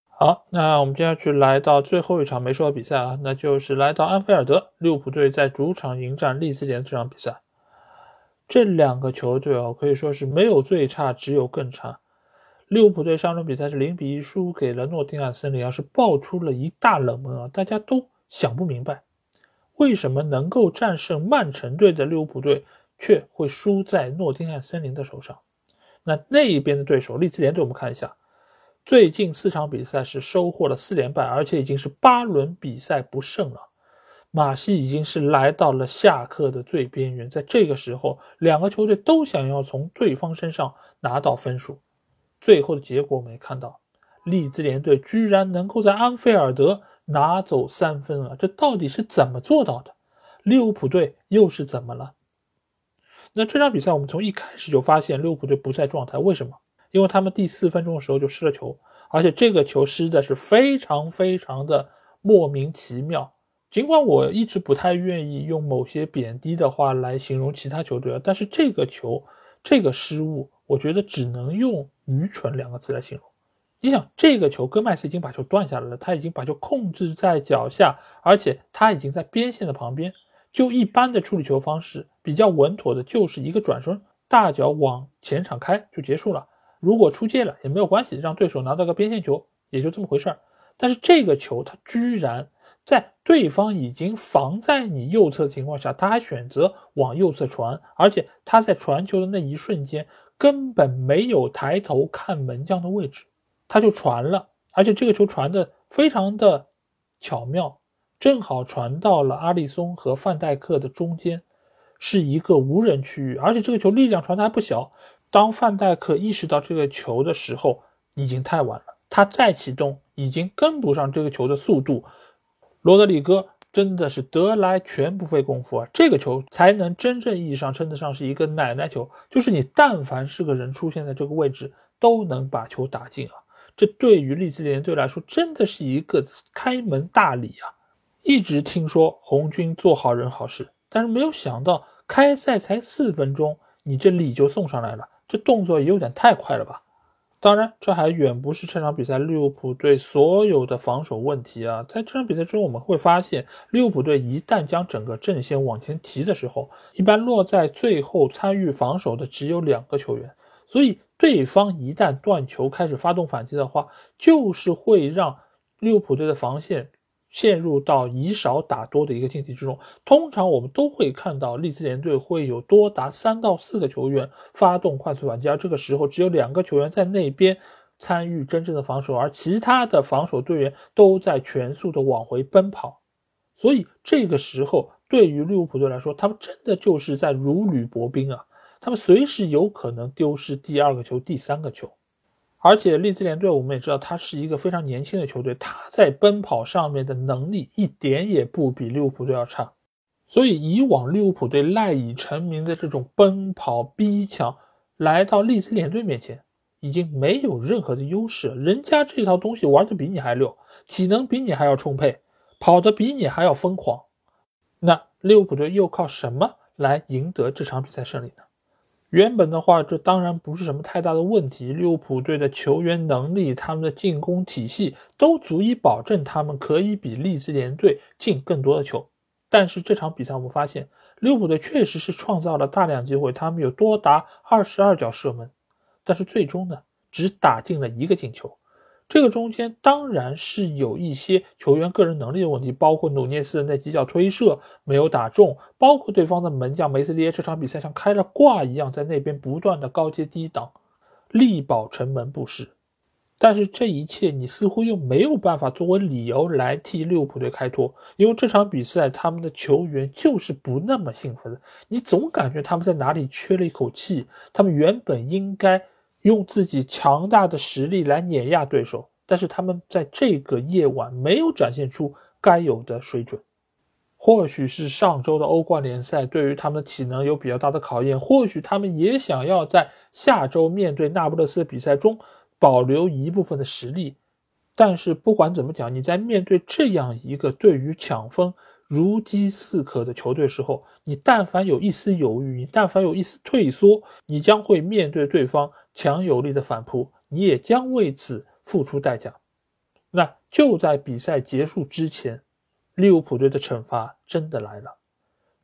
好，那我们接下去来到最后一场没说的比赛啊，那就是来到安菲尔德，利物浦队在主场迎战利兹联这场比赛。这两个球队哦，可以说是没有最差，只有更差。利物浦队上轮比赛是零比一输给了诺丁汉森林，啊，是爆出了一大冷门啊！大家都想不明白，为什么能够战胜曼城队的利物浦队，却会输在诺丁汉森林的手上？那那一边的对手利兹联队，我们看一下，最近四场比赛是收获了四连败，而且已经是八轮比赛不胜了。马西已经是来到了下课的最边缘，在这个时候，两个球队都想要从对方身上拿到分数。最后的结果我们也看到，利兹联队居然能够在安菲尔德拿走三分啊！这到底是怎么做到的？利物浦队又是怎么了？那这场比赛我们从一开始就发现利物浦队不在状态，为什么？因为他们第四分钟的时候就失了球，而且这个球失的是非常非常的莫名其妙。尽管我一直不太愿意用某些贬低的话来形容其他球队啊，但是这个球，这个失误，我觉得只能用愚蠢两个字来形容。你想，这个球，戈麦斯已经把球断下来了，他已经把球控制在脚下，而且他已经在边线的旁边。就一般的处理球方式，比较稳妥的就是一个转身，大脚往前场开就结束了。如果出界了也没有关系，让对手拿到个边线球，也就这么回事儿。但是这个球，他居然。在对方已经防在你右侧的情况下，他还选择往右侧传，而且他在传球的那一瞬间根本没有抬头看门将的位置。他就传了，而且这个球传的非常的巧妙，正好传到了阿里松和范戴克的中间，是一个无人区域，而且这个球力量传的还不小。当范戴克意识到这个球的时候，已经太晚了，他再启动已经跟不上这个球的速度。罗德里戈真的是得来全不费工夫啊！这个球才能真正意义上称得上是一个奶奶球，就是你但凡是个人出现在这个位置，都能把球打进啊！这对于利兹联队来说，真的是一个开门大礼啊！一直听说红军做好人好事，但是没有想到开赛才四分钟，你这礼就送上来了。这动作也有点太快了吧？当然，这还远不是这场比赛利物浦队所有的防守问题啊！在这场比赛中，我们会发现，利物浦队一旦将整个阵线往前提的时候，一般落在最后参与防守的只有两个球员，所以对方一旦断球开始发动反击的话，就是会让利物浦队的防线。陷入到以少打多的一个境地之中，通常我们都会看到利兹联队会有多达三到四个球员发动快速反击，而这个时候只有两个球员在那边参与真正的防守，而其他的防守队员都在全速的往回奔跑。所以这个时候对于利物浦队来说，他们真的就是在如履薄冰啊，他们随时有可能丢失第二个球、第三个球。而且利兹联队，我们也知道，他是一个非常年轻的球队，他在奔跑上面的能力一点也不比利物浦队要差。所以，以往利物浦队赖以成名的这种奔跑逼抢，来到利兹联队面前，已经没有任何的优势。人家这套东西玩的比你还溜，体能比你还要充沛，跑的比你还要疯狂。那利物浦队又靠什么来赢得这场比赛胜利呢？原本的话，这当然不是什么太大的问题。利物浦队的球员能力、他们的进攻体系都足以保证他们可以比利兹联队进更多的球。但是这场比赛我们发现，利物浦队确实是创造了大量机会，他们有多达二十二脚射门，但是最终呢，只打进了一个进球。这个中间当然是有一些球员个人能力的问题，包括努涅斯的那几脚推射没有打中，包括对方的门将梅斯利耶这场比赛像开了挂一样在那边不断的高接低挡，力保城门不失。但是这一切你似乎又没有办法作为理由来替利物浦队开脱，因为这场比赛他们的球员就是不那么兴奋，你总感觉他们在哪里缺了一口气，他们原本应该。用自己强大的实力来碾压对手，但是他们在这个夜晚没有展现出该有的水准。或许是上周的欧冠联赛对于他们的体能有比较大的考验，或许他们也想要在下周面对那不勒斯的比赛中保留一部分的实力。但是不管怎么讲，你在面对这样一个对于抢分如饥似渴的球队时候，你但凡有一丝犹豫，你但凡有一丝退缩，你将会面对对方强有力的反扑，你也将为此付出代价。那就在比赛结束之前，利物浦队的惩罚真的来了。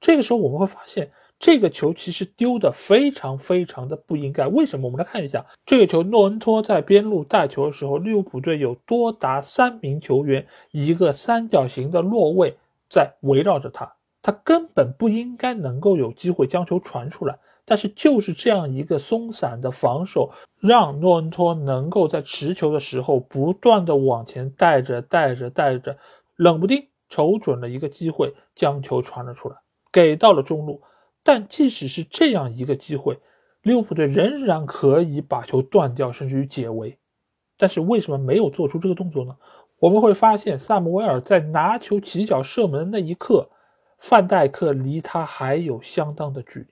这个时候我们会发现，这个球其实丢的非常非常的不应该。为什么？我们来看一下这个球，诺恩托在边路带球的时候，利物浦队有多达三名球员，一个三角形的落位。在围绕着他，他根本不应该能够有机会将球传出来。但是就是这样一个松散的防守，让诺恩托能够在持球的时候不断的往前带着带着带着，冷不丁瞅准了一个机会，将球传了出来，给到了中路。但即使是这样一个机会，利物浦队仍然可以把球断掉，甚至于解围。但是为什么没有做出这个动作呢？我们会发现，萨姆威尔在拿球起脚射门的那一刻，范戴克离他还有相当的距离。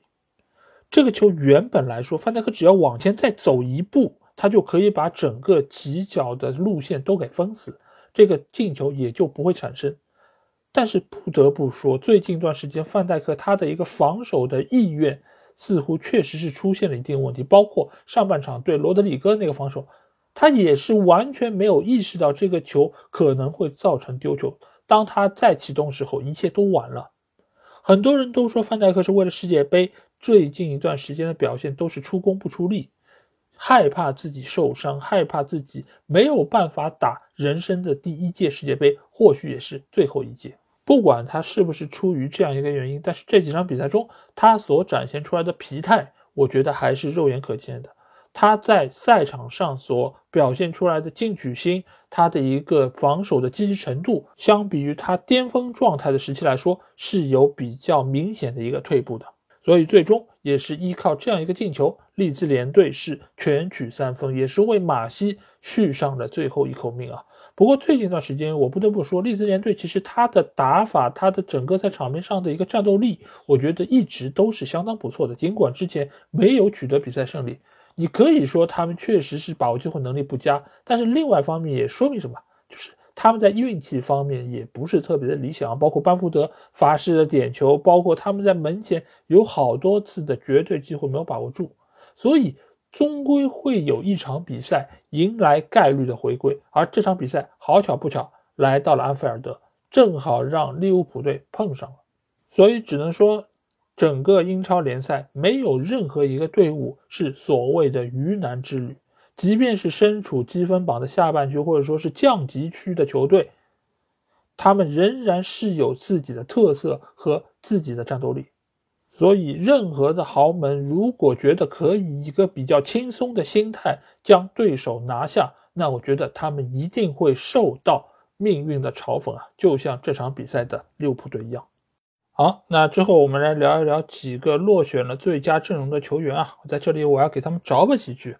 这个球原本来说，范戴克只要往前再走一步，他就可以把整个起脚的路线都给封死，这个进球也就不会产生。但是不得不说，最近一段时间，范戴克他的一个防守的意愿似乎确实是出现了一定问题，包括上半场对罗德里戈那个防守。他也是完全没有意识到这个球可能会造成丢球。当他再启动时候，一切都晚了。很多人都说范戴克是为了世界杯，最近一段时间的表现都是出工不出力，害怕自己受伤，害怕自己没有办法打人生的第一届世界杯，或许也是最后一届。不管他是不是出于这样一个原因，但是这几场比赛中他所展现出来的疲态，我觉得还是肉眼可见的。他在赛场上所表现出来的进取心，他的一个防守的积极程度，相比于他巅峰状态的时期来说，是有比较明显的一个退步的。所以最终也是依靠这样一个进球，利兹联队是全取三分，也是为马西续上了最后一口命啊。不过最近一段时间，我不得不说，利兹联队其实他的打法，他的整个在场面上的一个战斗力，我觉得一直都是相当不错的。尽管之前没有取得比赛胜利，你可以说他们确实是把握机会能力不佳，但是另外一方面也说明什么，就是他们在运气方面也不是特别的理想，包括班福德发誓的点球，包括他们在门前有好多次的绝对机会没有把握住，所以。终归会有一场比赛迎来概率的回归，而这场比赛好巧不巧来到了安菲尔德，正好让利物浦队碰上了。所以只能说，整个英超联赛没有任何一个队伍是所谓的鱼腩之旅。即便是身处积分榜的下半区，或者说是降级区的球队，他们仍然是有自己的特色和自己的战斗力。所以，任何的豪门如果觉得可以一个比较轻松的心态将对手拿下，那我觉得他们一定会受到命运的嘲讽啊，就像这场比赛的利物浦队一样。好，那之后我们来聊一聊几个落选了最佳阵容的球员啊，在这里我要给他们找吧几句，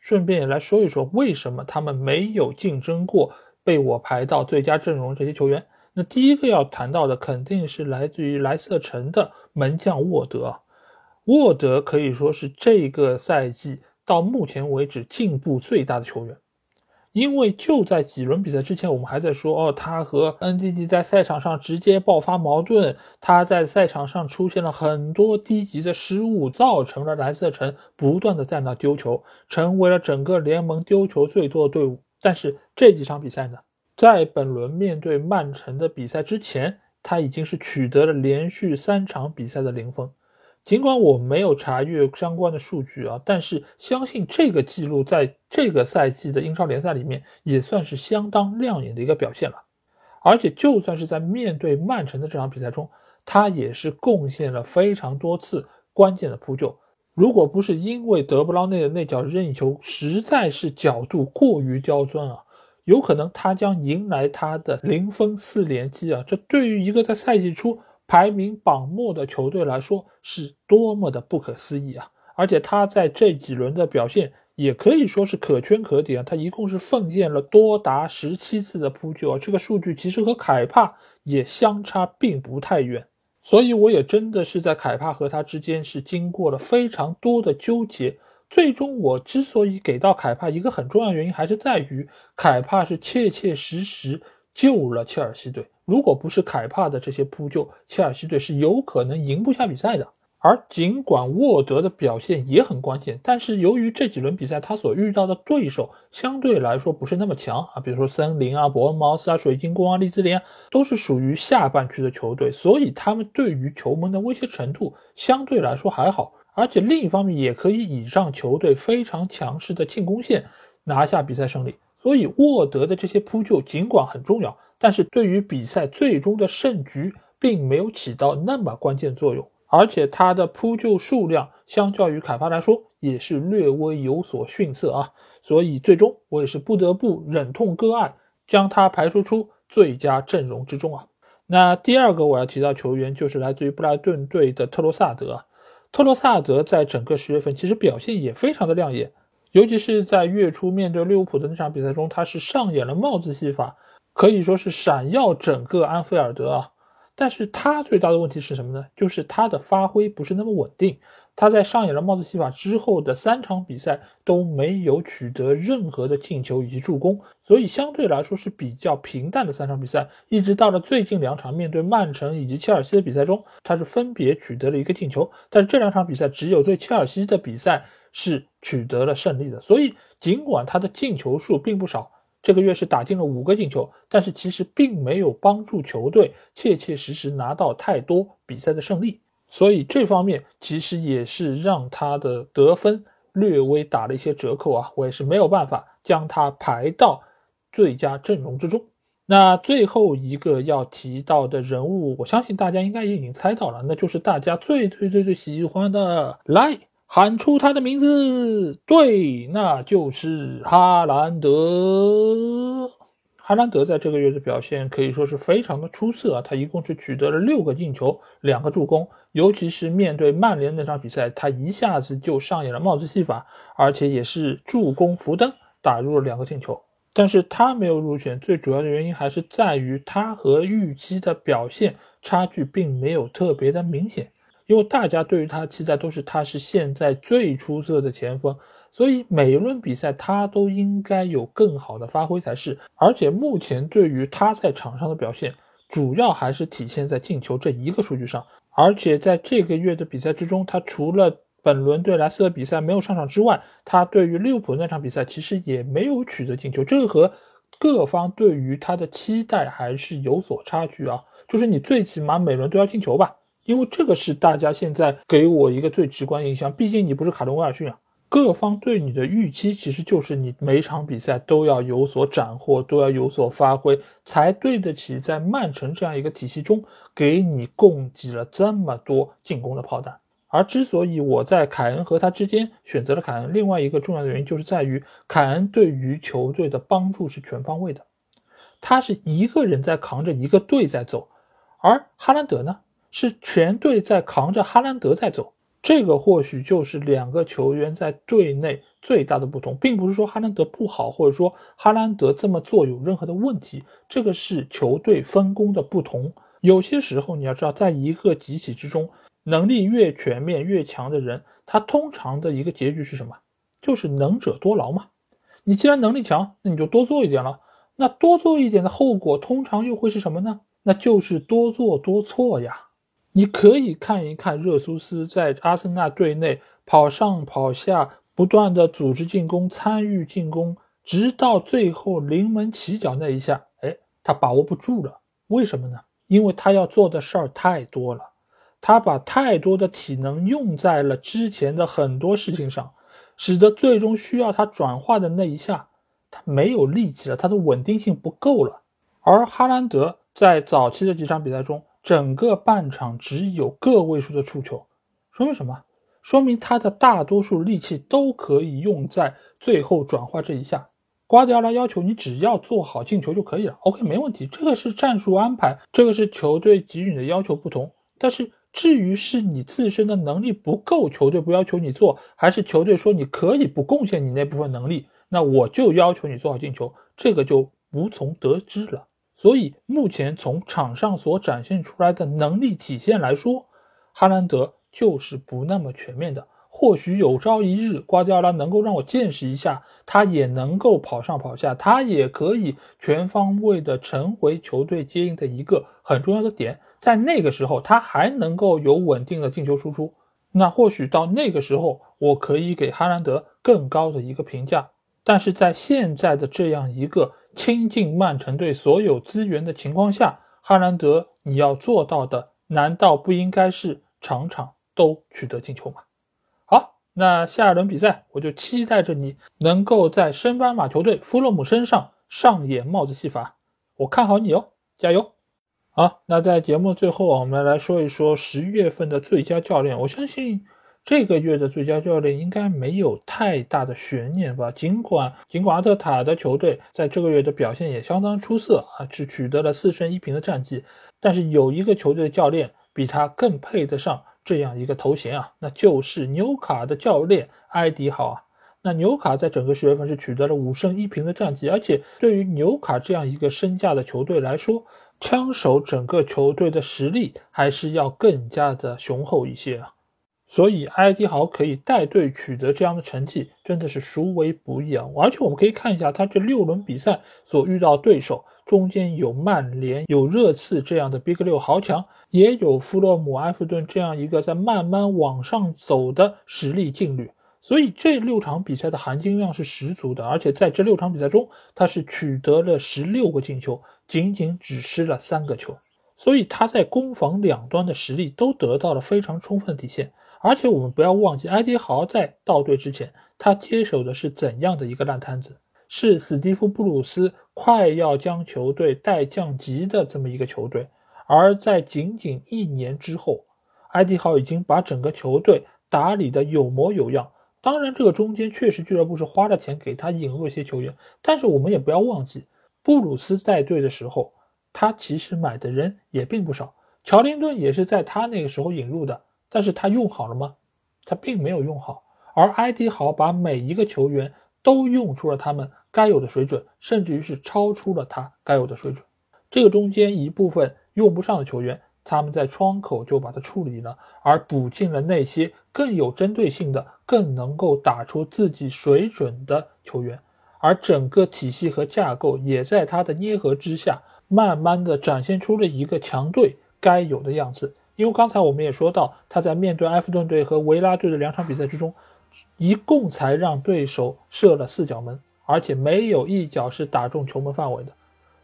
顺便也来说一说为什么他们没有竞争过被我排到最佳阵容这些球员。那第一个要谈到的肯定是来自于莱斯特城的门将沃德，沃德可以说是这个赛季到目前为止进步最大的球员，因为就在几轮比赛之前，我们还在说哦，他和 NDD 在赛场上直接爆发矛盾，他在赛场上出现了很多低级的失误，造成了莱斯特城不断的在那丢球，成为了整个联盟丢球最多的队伍。但是这几场比赛呢？在本轮面对曼城的比赛之前，他已经是取得了连续三场比赛的零封。尽管我没有查阅相关的数据啊，但是相信这个记录在这个赛季的英超联赛里面也算是相当亮眼的一个表现了。而且就算是在面对曼城的这场比赛中，他也是贡献了非常多次关键的扑救。如果不是因为德布劳内的那脚任意球实在是角度过于刁钻啊。有可能他将迎来他的零封四连击啊！这对于一个在赛季初排名榜末的球队来说，是多么的不可思议啊！而且他在这几轮的表现也可以说是可圈可点！他一共是奉献了多达十七次的扑救啊！这个数据其实和凯帕也相差并不太远，所以我也真的是在凯帕和他之间是经过了非常多的纠结。最终，我之所以给到凯帕一个很重要原因，还是在于凯帕是切切实实救了切尔西队。如果不是凯帕的这些扑救，切尔西队是有可能赢不下比赛的。而尽管沃德的表现也很关键，但是由于这几轮比赛他所遇到的对手相对来说不是那么强啊，比如说森林啊、伯恩茅斯啊、水晶宫啊、利兹联都是属于下半区的球队，所以他们对于球门的威胁程度相对来说还好。而且另一方面也可以倚仗球队非常强势的进攻线拿下比赛胜利。所以沃德的这些扑救尽管很重要，但是对于比赛最终的胜局并没有起到那么关键作用。而且他的扑救数量相较于凯帕来说也是略微有所逊色啊。所以最终我也是不得不忍痛割爱，将他排除出最佳阵容之中啊。那第二个我要提到球员就是来自于布莱顿队的特罗萨德。特罗萨德在整个十月份其实表现也非常的亮眼，尤其是在月初面对利物浦的那场比赛中，他是上演了帽子戏法，可以说是闪耀整个安菲尔德啊。但是他最大的问题是什么呢？就是他的发挥不是那么稳定。他在上演了帽子戏法之后的三场比赛都没有取得任何的进球以及助攻，所以相对来说是比较平淡的三场比赛。一直到了最近两场面对曼城以及切尔西的比赛中，他是分别取得了一个进球，但是这两场比赛只有对切尔西的比赛是取得了胜利的。所以尽管他的进球数并不少，这个月是打进了五个进球，但是其实并没有帮助球队切切实实拿到太多比赛的胜利。所以这方面其实也是让他的得分略微打了一些折扣啊，我也是没有办法将他排到最佳阵容之中。那最后一个要提到的人物，我相信大家应该也已经猜到了，那就是大家最最最最喜欢的莱喊出他的名字，对，那就是哈兰德。哈兰德在这个月的表现可以说是非常的出色啊，他一共是取得了六个进球，两个助攻。尤其是面对曼联那场比赛，他一下子就上演了帽子戏法，而且也是助攻福登，打入了两个进球。但是他没有入选，最主要的原因还是在于他和预期的表现差距并没有特别的明显。因为大家对于他期待都是他是现在最出色的前锋，所以每一轮比赛他都应该有更好的发挥才是。而且目前对于他在场上的表现，主要还是体现在进球这一个数据上。而且在这个月的比赛之中，他除了本轮对莱斯特比赛没有上场之外，他对于利物浦那场比赛其实也没有取得进球。这个和各方对于他的期待还是有所差距啊。就是你最起码每轮都要进球吧。因为这个是大家现在给我一个最直观印象，毕竟你不是卡顿威尔逊啊，各方对你的预期其实就是你每场比赛都要有所斩获，都要有所发挥，才对得起在曼城这样一个体系中给你供给了这么多进攻的炮弹。而之所以我在凯恩和他之间选择了凯恩，另外一个重要的原因就是在于凯恩对于球队的帮助是全方位的，他是一个人在扛着一个队在走，而哈兰德呢？是全队在扛着哈兰德在走，这个或许就是两个球员在队内最大的不同，并不是说哈兰德不好，或者说哈兰德这么做有任何的问题，这个是球队分工的不同。有些时候你要知道，在一个集体之中，能力越全面越强的人，他通常的一个结局是什么？就是能者多劳嘛。你既然能力强，那你就多做一点了。那多做一点的后果，通常又会是什么呢？那就是多做多错呀。你可以看一看热苏斯在阿森纳队内跑上跑下，不断的组织进攻、参与进攻，直到最后临门起脚那一下，哎，他把握不住了。为什么呢？因为他要做的事儿太多了，他把太多的体能用在了之前的很多事情上，使得最终需要他转化的那一下，他没有力气了，他的稳定性不够了。而哈兰德在早期的几场比赛中，整个半场只有个位数的触球，说明什么？说明他的大多数力气都可以用在最后转化这一下。瓜迪奥拉要求你只要做好进球就可以了，OK，没问题。这个是战术安排，这个是球队给予你的要求不同。但是至于是你自身的能力不够，球队不要求你做，还是球队说你可以不贡献你那部分能力，那我就要求你做好进球，这个就无从得知了。所以目前从场上所展现出来的能力体现来说，哈兰德就是不那么全面的。或许有朝一日瓜迪奥拉能够让我见识一下，他也能够跑上跑下，他也可以全方位的成为球队接应的一个很重要的点。在那个时候，他还能够有稳定的进球输出，那或许到那个时候，我可以给哈兰德更高的一个评价。但是在现在的这样一个。倾尽曼城队所有资源的情况下，哈兰德，你要做到的难道不应该是场场都取得进球吗？好，那下一轮比赛，我就期待着你能够在升班马球队弗洛姆身上上演帽子戏法，我看好你哦，加油！好，那在节目最后，我们来说一说十月份的最佳教练，我相信。这个月的最佳教练应该没有太大的悬念吧？尽管尽管阿特塔的球队在这个月的表现也相当出色啊，只取得了四胜一平的战绩，但是有一个球队的教练比他更配得上这样一个头衔啊，那就是纽卡的教练埃迪豪啊。那纽卡在整个十月份是取得了五胜一平的战绩，而且对于纽卡这样一个身价的球队来说，枪手整个球队的实力还是要更加的雄厚一些啊。所以埃迪豪可以带队取得这样的成绩，真的是殊为不易啊！而且我们可以看一下他这六轮比赛所遇到对手，中间有曼联、有热刺这样的 Big 六豪强，也有弗洛姆、埃弗顿这样一个在慢慢往上走的实力劲旅。所以这六场比赛的含金量是十足的，而且在这六场比赛中，他是取得了十六个进球，仅仅只失了三个球。所以他在攻防两端的实力都得到了非常充分的体现。而且我们不要忘记，埃迪豪在到队之前，他接手的是怎样的一个烂摊子？是史蒂夫·布鲁斯快要将球队带降级的这么一个球队。而在仅仅一年之后，埃迪豪已经把整个球队打理的有模有样。当然，这个中间确实俱乐部是花了钱给他引入一些球员，但是我们也不要忘记，布鲁斯在队的时候，他其实买的人也并不少。乔林顿也是在他那个时候引入的，但是他用好了吗？他并没有用好。而埃迪豪把每一个球员都用出了他们该有的水准，甚至于是超出了他该有的水准。这个中间一部分用不上的球员。他们在窗口就把它处理了，而补进了那些更有针对性的、更能够打出自己水准的球员，而整个体系和架构也在他的捏合之下，慢慢的展现出了一个强队该有的样子。因为刚才我们也说到，他在面对埃弗顿队和维拉队的两场比赛之中，一共才让对手射了四脚门，而且没有一脚是打中球门范围的。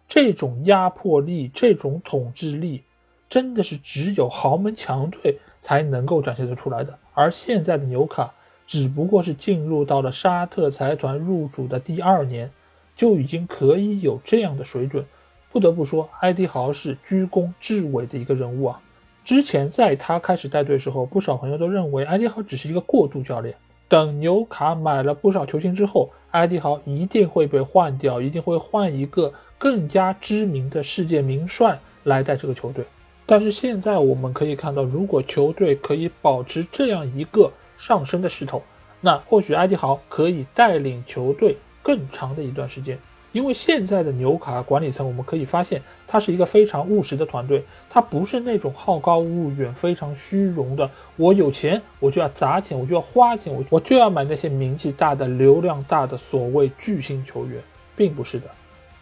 这种压迫力，这种统治力。真的是只有豪门强队才能够展现得出来的，而现在的纽卡只不过是进入到了沙特财团入主的第二年，就已经可以有这样的水准。不得不说，埃迪豪是居功至伟的一个人物啊！之前在他开始带队时候，不少朋友都认为埃迪豪只是一个过渡教练，等纽卡买了不少球星之后，埃迪豪一定会被换掉，一定会换一个更加知名的世界名帅来带这个球队。但是现在我们可以看到，如果球队可以保持这样一个上升的势头，那或许埃迪豪可以带领球队更长的一段时间。因为现在的纽卡管理层，我们可以发现，他是一个非常务实的团队，他不是那种好高骛远、非常虚荣的。我有钱，我就要砸钱，我就要花钱，我我就要买那些名气大的、流量大的所谓巨星球员，并不是的。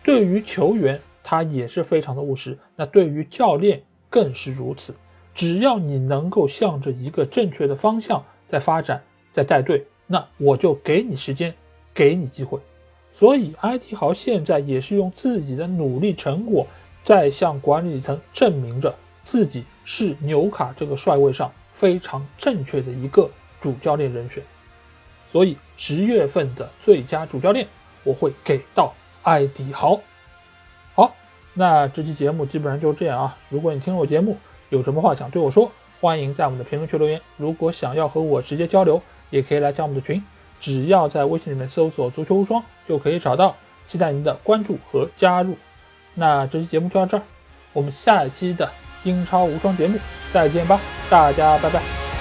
对于球员，他也是非常的务实。那对于教练，更是如此，只要你能够向着一个正确的方向在发展，在带队，那我就给你时间，给你机会。所以，埃迪豪现在也是用自己的努力成果，在向管理层证明着自己是纽卡这个帅位上非常正确的一个主教练人选。所以，十月份的最佳主教练，我会给到埃迪豪。好那这期节目基本上就这样啊！如果你听了我节目，有什么话想对我说，欢迎在我们的评论区留言。如果想要和我直接交流，也可以来加我们的群，只要在微信里面搜索“足球无双”就可以找到。期待您的关注和加入。那这期节目就到这儿，我们下一期的英超无双节目再见吧，大家拜拜。